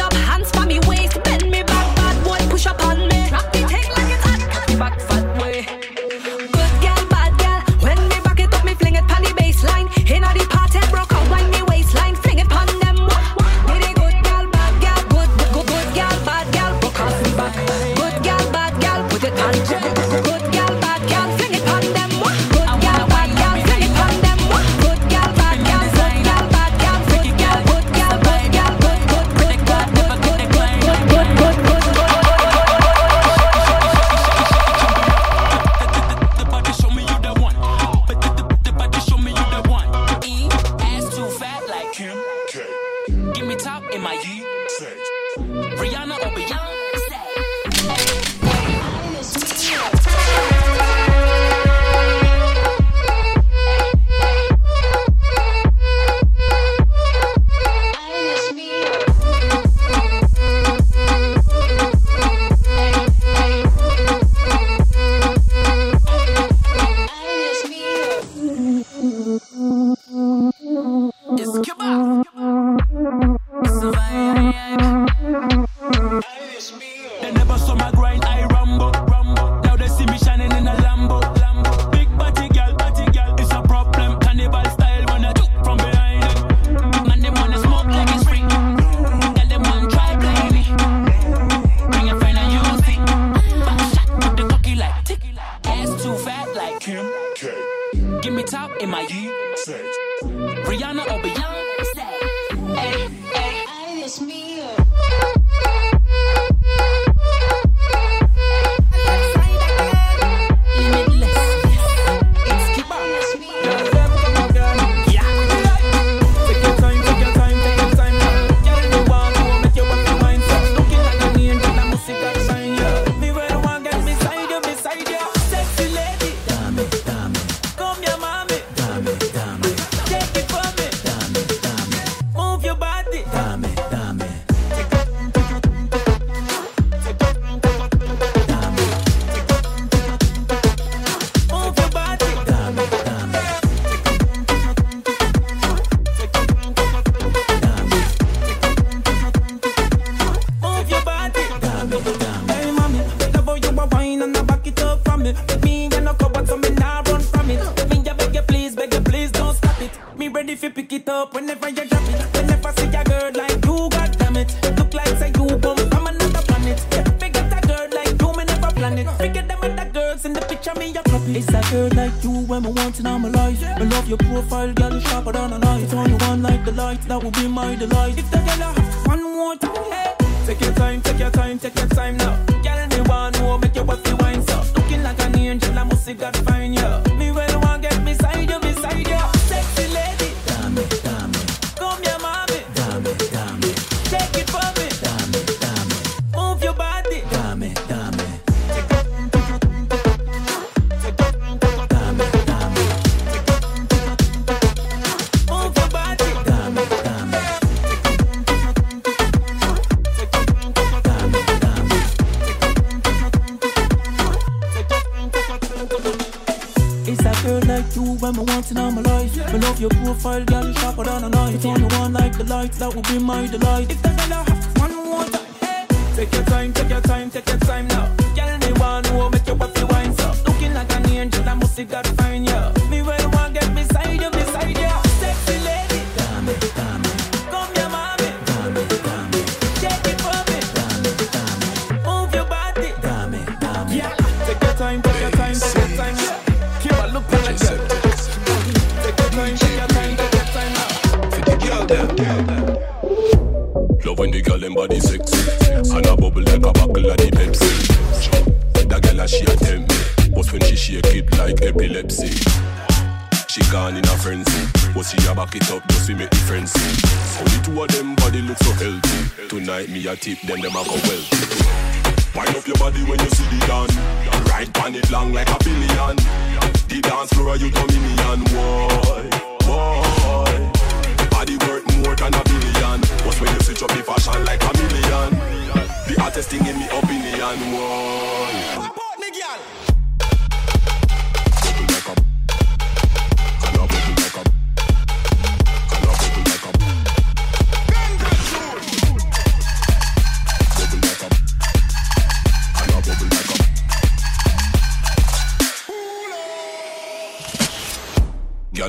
tip, then them a go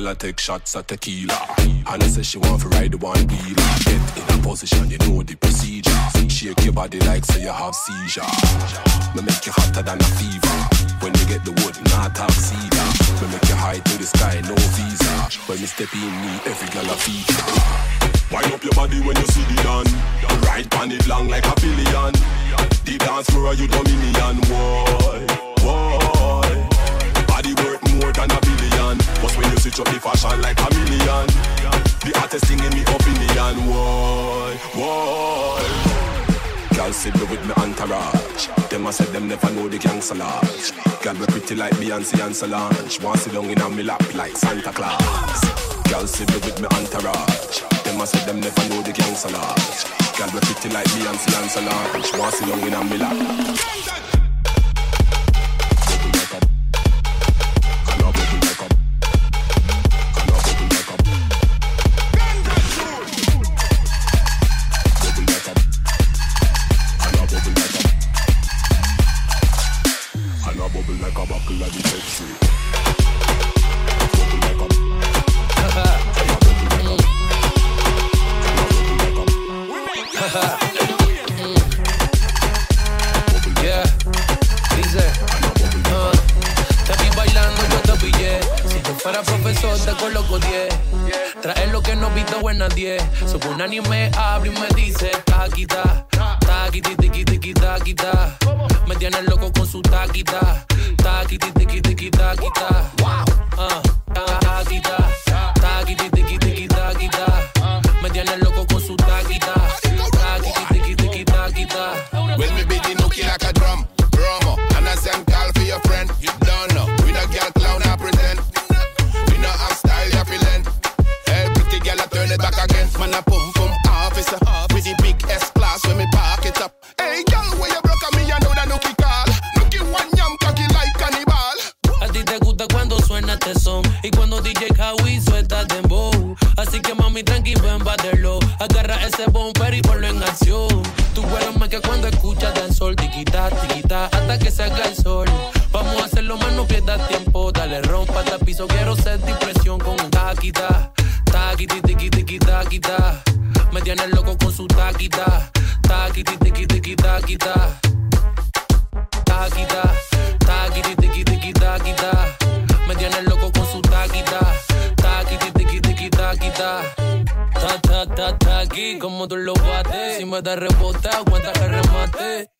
I take shots at tequila. And I say she want to ride the one dealer. Get in a position, you know the procedure. Shake your body like say you have seizure. Me make you hotter than a fever. When you get the wood, not have cedar. Me make you high to the sky, no visa. When me step in, me every girl a feature. Wind up your body when you see the done. Right on it long like a billion. The dance floor you dominion, boy, boy. Body worth more than a opinion. But when you switch up the fashion like a million, the hottest thing in me opinion. Why, why? Girl, sit with me entourage. Them I said them never know the gangster lodge. Girl, be pretty like Beyonce and Solange. Want sit down in a me lap like Santa Claus. Girl, sit with me entourage. Them I said them never know the gangster lodge. Girl, be pretty like Beyonce and Solange. Want sit down in a me lap. Ta, ta, ta, ta, aquí como tú lo bates. Si me das rebota, aguanta que remate.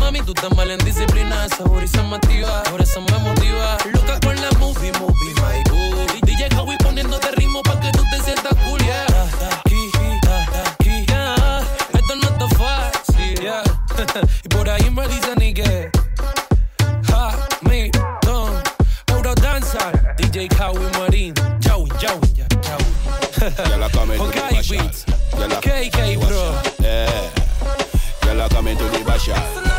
Mami, tú estás mal en disciplina, saboriza activa, por eso me motiva. Loca con la movie, movie, my boo. DJ Howie poniéndote ritmo pa' que tú te sientas cool, yeah. Aquí, aquí, yeah. Esto no está fácil, yeah. y por ahí me dicen ni que. Ha, me, don, Eurodancer, DJ Howie Marín. Girl, I come the basher. Bro. Yeah. Girl, I come the basha.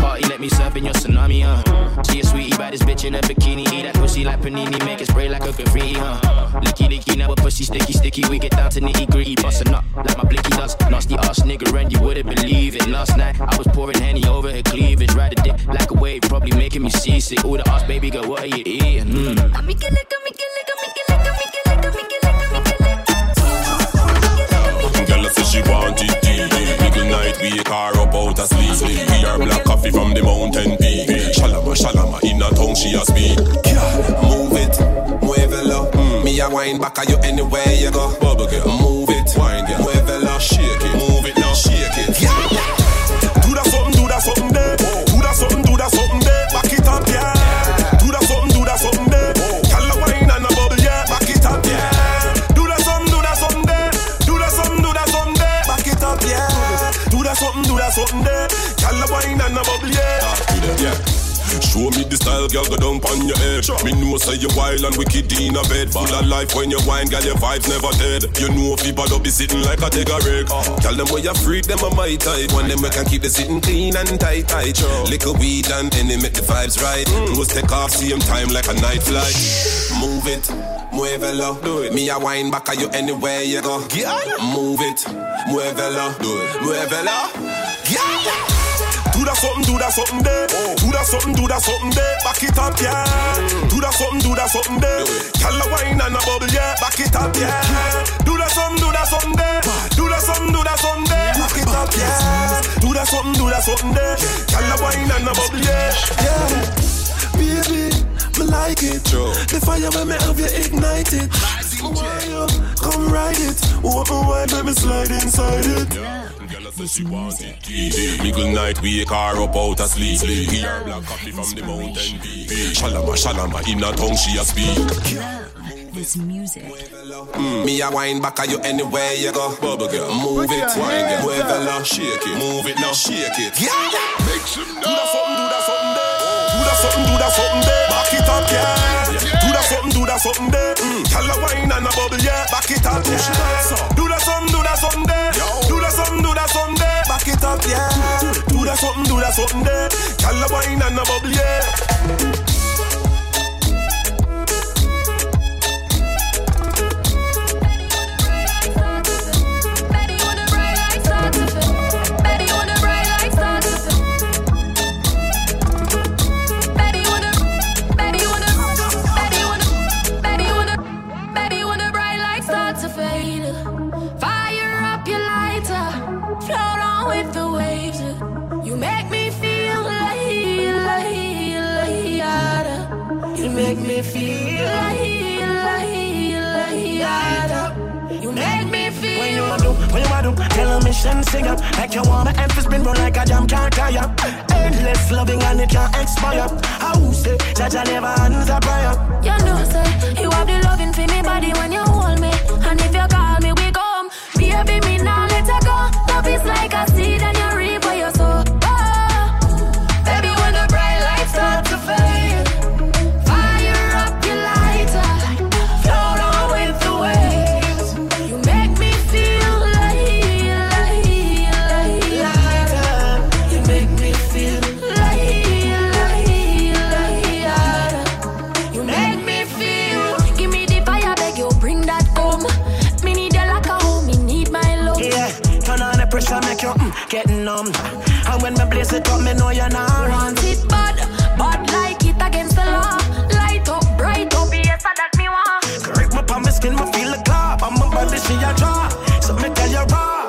Party, let me surf in your tsunami, huh? See a sweetie, baddest bitch in a bikini. Eat that pussy like panini, make it spray like a graffiti, huh? Licky licky, now a pussy sticky sticky. We get down to nitty gritty, bustin' up like my blicky does. Nasty ass nigga, and you wouldn't believe it. Last night I was pouring henny over her cleavage, ride a dick like a wave, probably making me seasick. All the ass, baby girl, what are you eating? Mm. Girl say she want it deep. Middle night wake her up sleep. We are black coffee from the mountain peak. Shalama shalama in a tongue she a speak. Move it, muévelo. Mm. Me a wine back at you anywhere you go. Bubble girl, Move it, wine girl, shake it, Move Me the style, girl, go down on your head. Me know say you wild and wicked in a bed. Full of life when you wine, girl, your vibes never dead. You know people don't be sitting like a take a reg. Tell them where you freak, them are my type. When them we can keep the sitting clean and tight, tight. Liquor weed and any make the vibes right. Mm. Close take off, see same time like a night flight. Move it, muévelo. Do it. Me a wine back at you anywhere you go. Move it, muévelo. Do it. Muévelo. Yeah. Do that something, do that something there. Do that something, do that something there. Back it up, yeah. Do that something, do that something there. Tell the wine and a bubble, yeah. Back it up, yeah. Do that something, do that something there. Do that something, do that something there. Back it up, yeah. Do that something, do that something there. Tell the wine and a bubble, yeah. Yeah, baby, me like it. The fire when me have you ignited. Come ride it? Open wide, let me slide inside it. Girl say she want it deep. Middle night wake her up out of sleep. Give her black coffee from the mountain peak. Shalama shalama in a tongue she a speak. This music. Mm. Me a wine back at you anywhere you go. Bubble girl, Move it, wine girl, muévelo. shake it, Move it now. shake it. Yeah. Make some Do that something, do that something there. Do that something, do that something there. Back it up, yeah. Do that something, do that something there. Mm. Tell the wine and a bubble, yeah. Back it up, yeah. Do that something, do that something there. Do that something, it yeah. Do that something, do that something there. Tell the wine and a bubble, yeah. Me feel You make me feel. When you a do, when you a do, tell a mission sing up Like you want my emphasis spin run like a jam can't tire Endless loving and it can't expire How say, Jah Jah never answer prayer You know, say, you have the loving for me body when you hold me. And if you call me, we come. Baby, me now let her go. Love is like a seed and Skin, me feel the clap. And my body she a draw So me tell you raw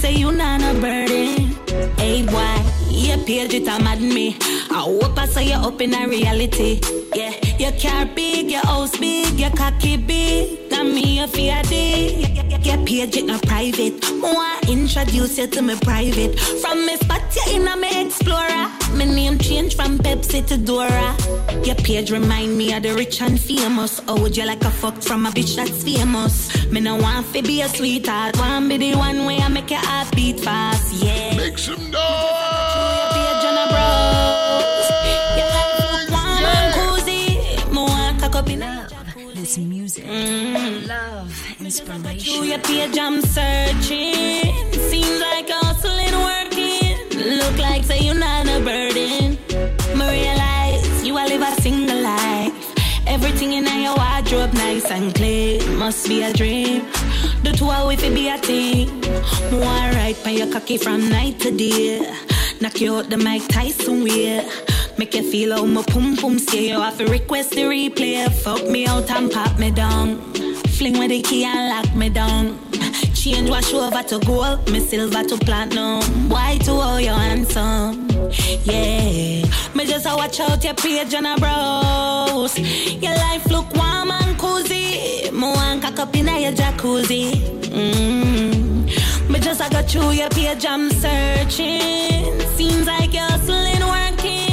say you not a burden. Hey boy, your page it a mad me. I hope I saw you up in a reality. Yeah, your car big, your house big, your cocky big. Got me a Fiat. Your page it not private. Want introduce you to me private. From me spot you in a me explorer. My name change from Pepsi to Dora. Your page remind me of the rich and famous. Oh, would you like a fuck from a bitch that's famous? Me no want to be a sweetheart. Want be the one way I make your heart beat fast. Yeah. Make some Page His music, Mm. love, inspiration. your page, I'm searching. Seems like hustling, working. Look like say you're not a burden. Me realize you a live a single life. Everything in your wardrobe nice and clean. Must be a dream. The two of we fi be a team. More right by your cocky from night to day. Knock you out the Mike Tyson way. Make you feel how my pum pum stay. You have to request the replay. Fuck me out and pop me down. Fling with the key and lock me down. Change wash over to gold, me silver to platinum. Why to all your handsome? Yeah, me just a watch out your page and a browse. Your life look warm and cozy. Me want cock up in your jacuzzi. Mm. Me just a go through your page, I'm searching. Seems like you're hustling, working.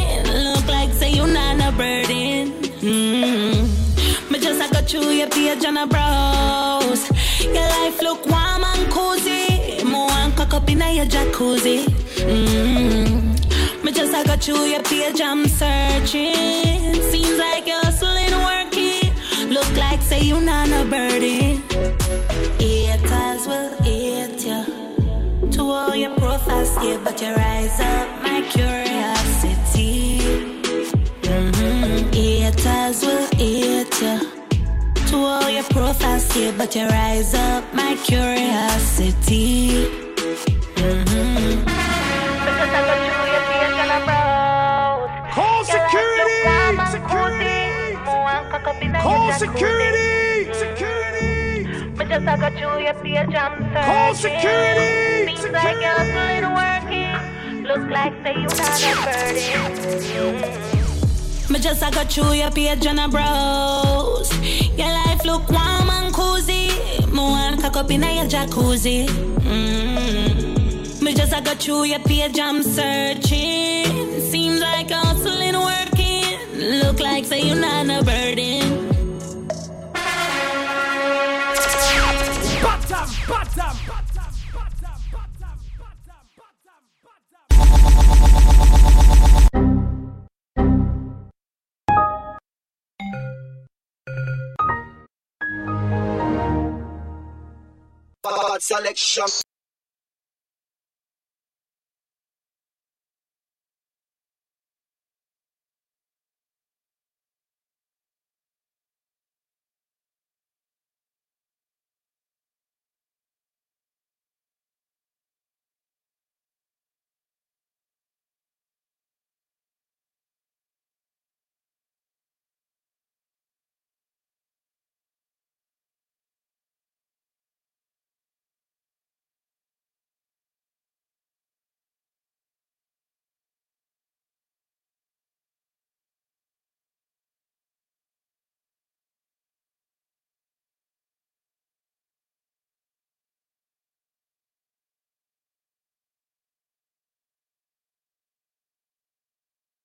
Say you not a burden. Mm. Me just a go through your page and a browse. Your life look warm and cozy. Me want cock up in your jacuzzi. Mm. Me just a go through your page, I'm searching. Seems like you're hustling, working. Look like say you not a burden. Haters will hate you. To all your profiles, yeah, but your eyes up my curiosity. Will hate you. To all your profiles, but your eyes up my curiosity. Mm-hmm. Call security! Security! Call security! Security! just I got you your page, I'm Call searching. security! Seems like you're working. Looks like say you not a burden. Me just I got through your page and a browse. Your life look warm and cozy. Me want cock up in your jacuzzi. Mm. Me just I got through your page, I'm searching. Seems like hustling, working. Look like say you're not a burden. Bottom, bottom, selection.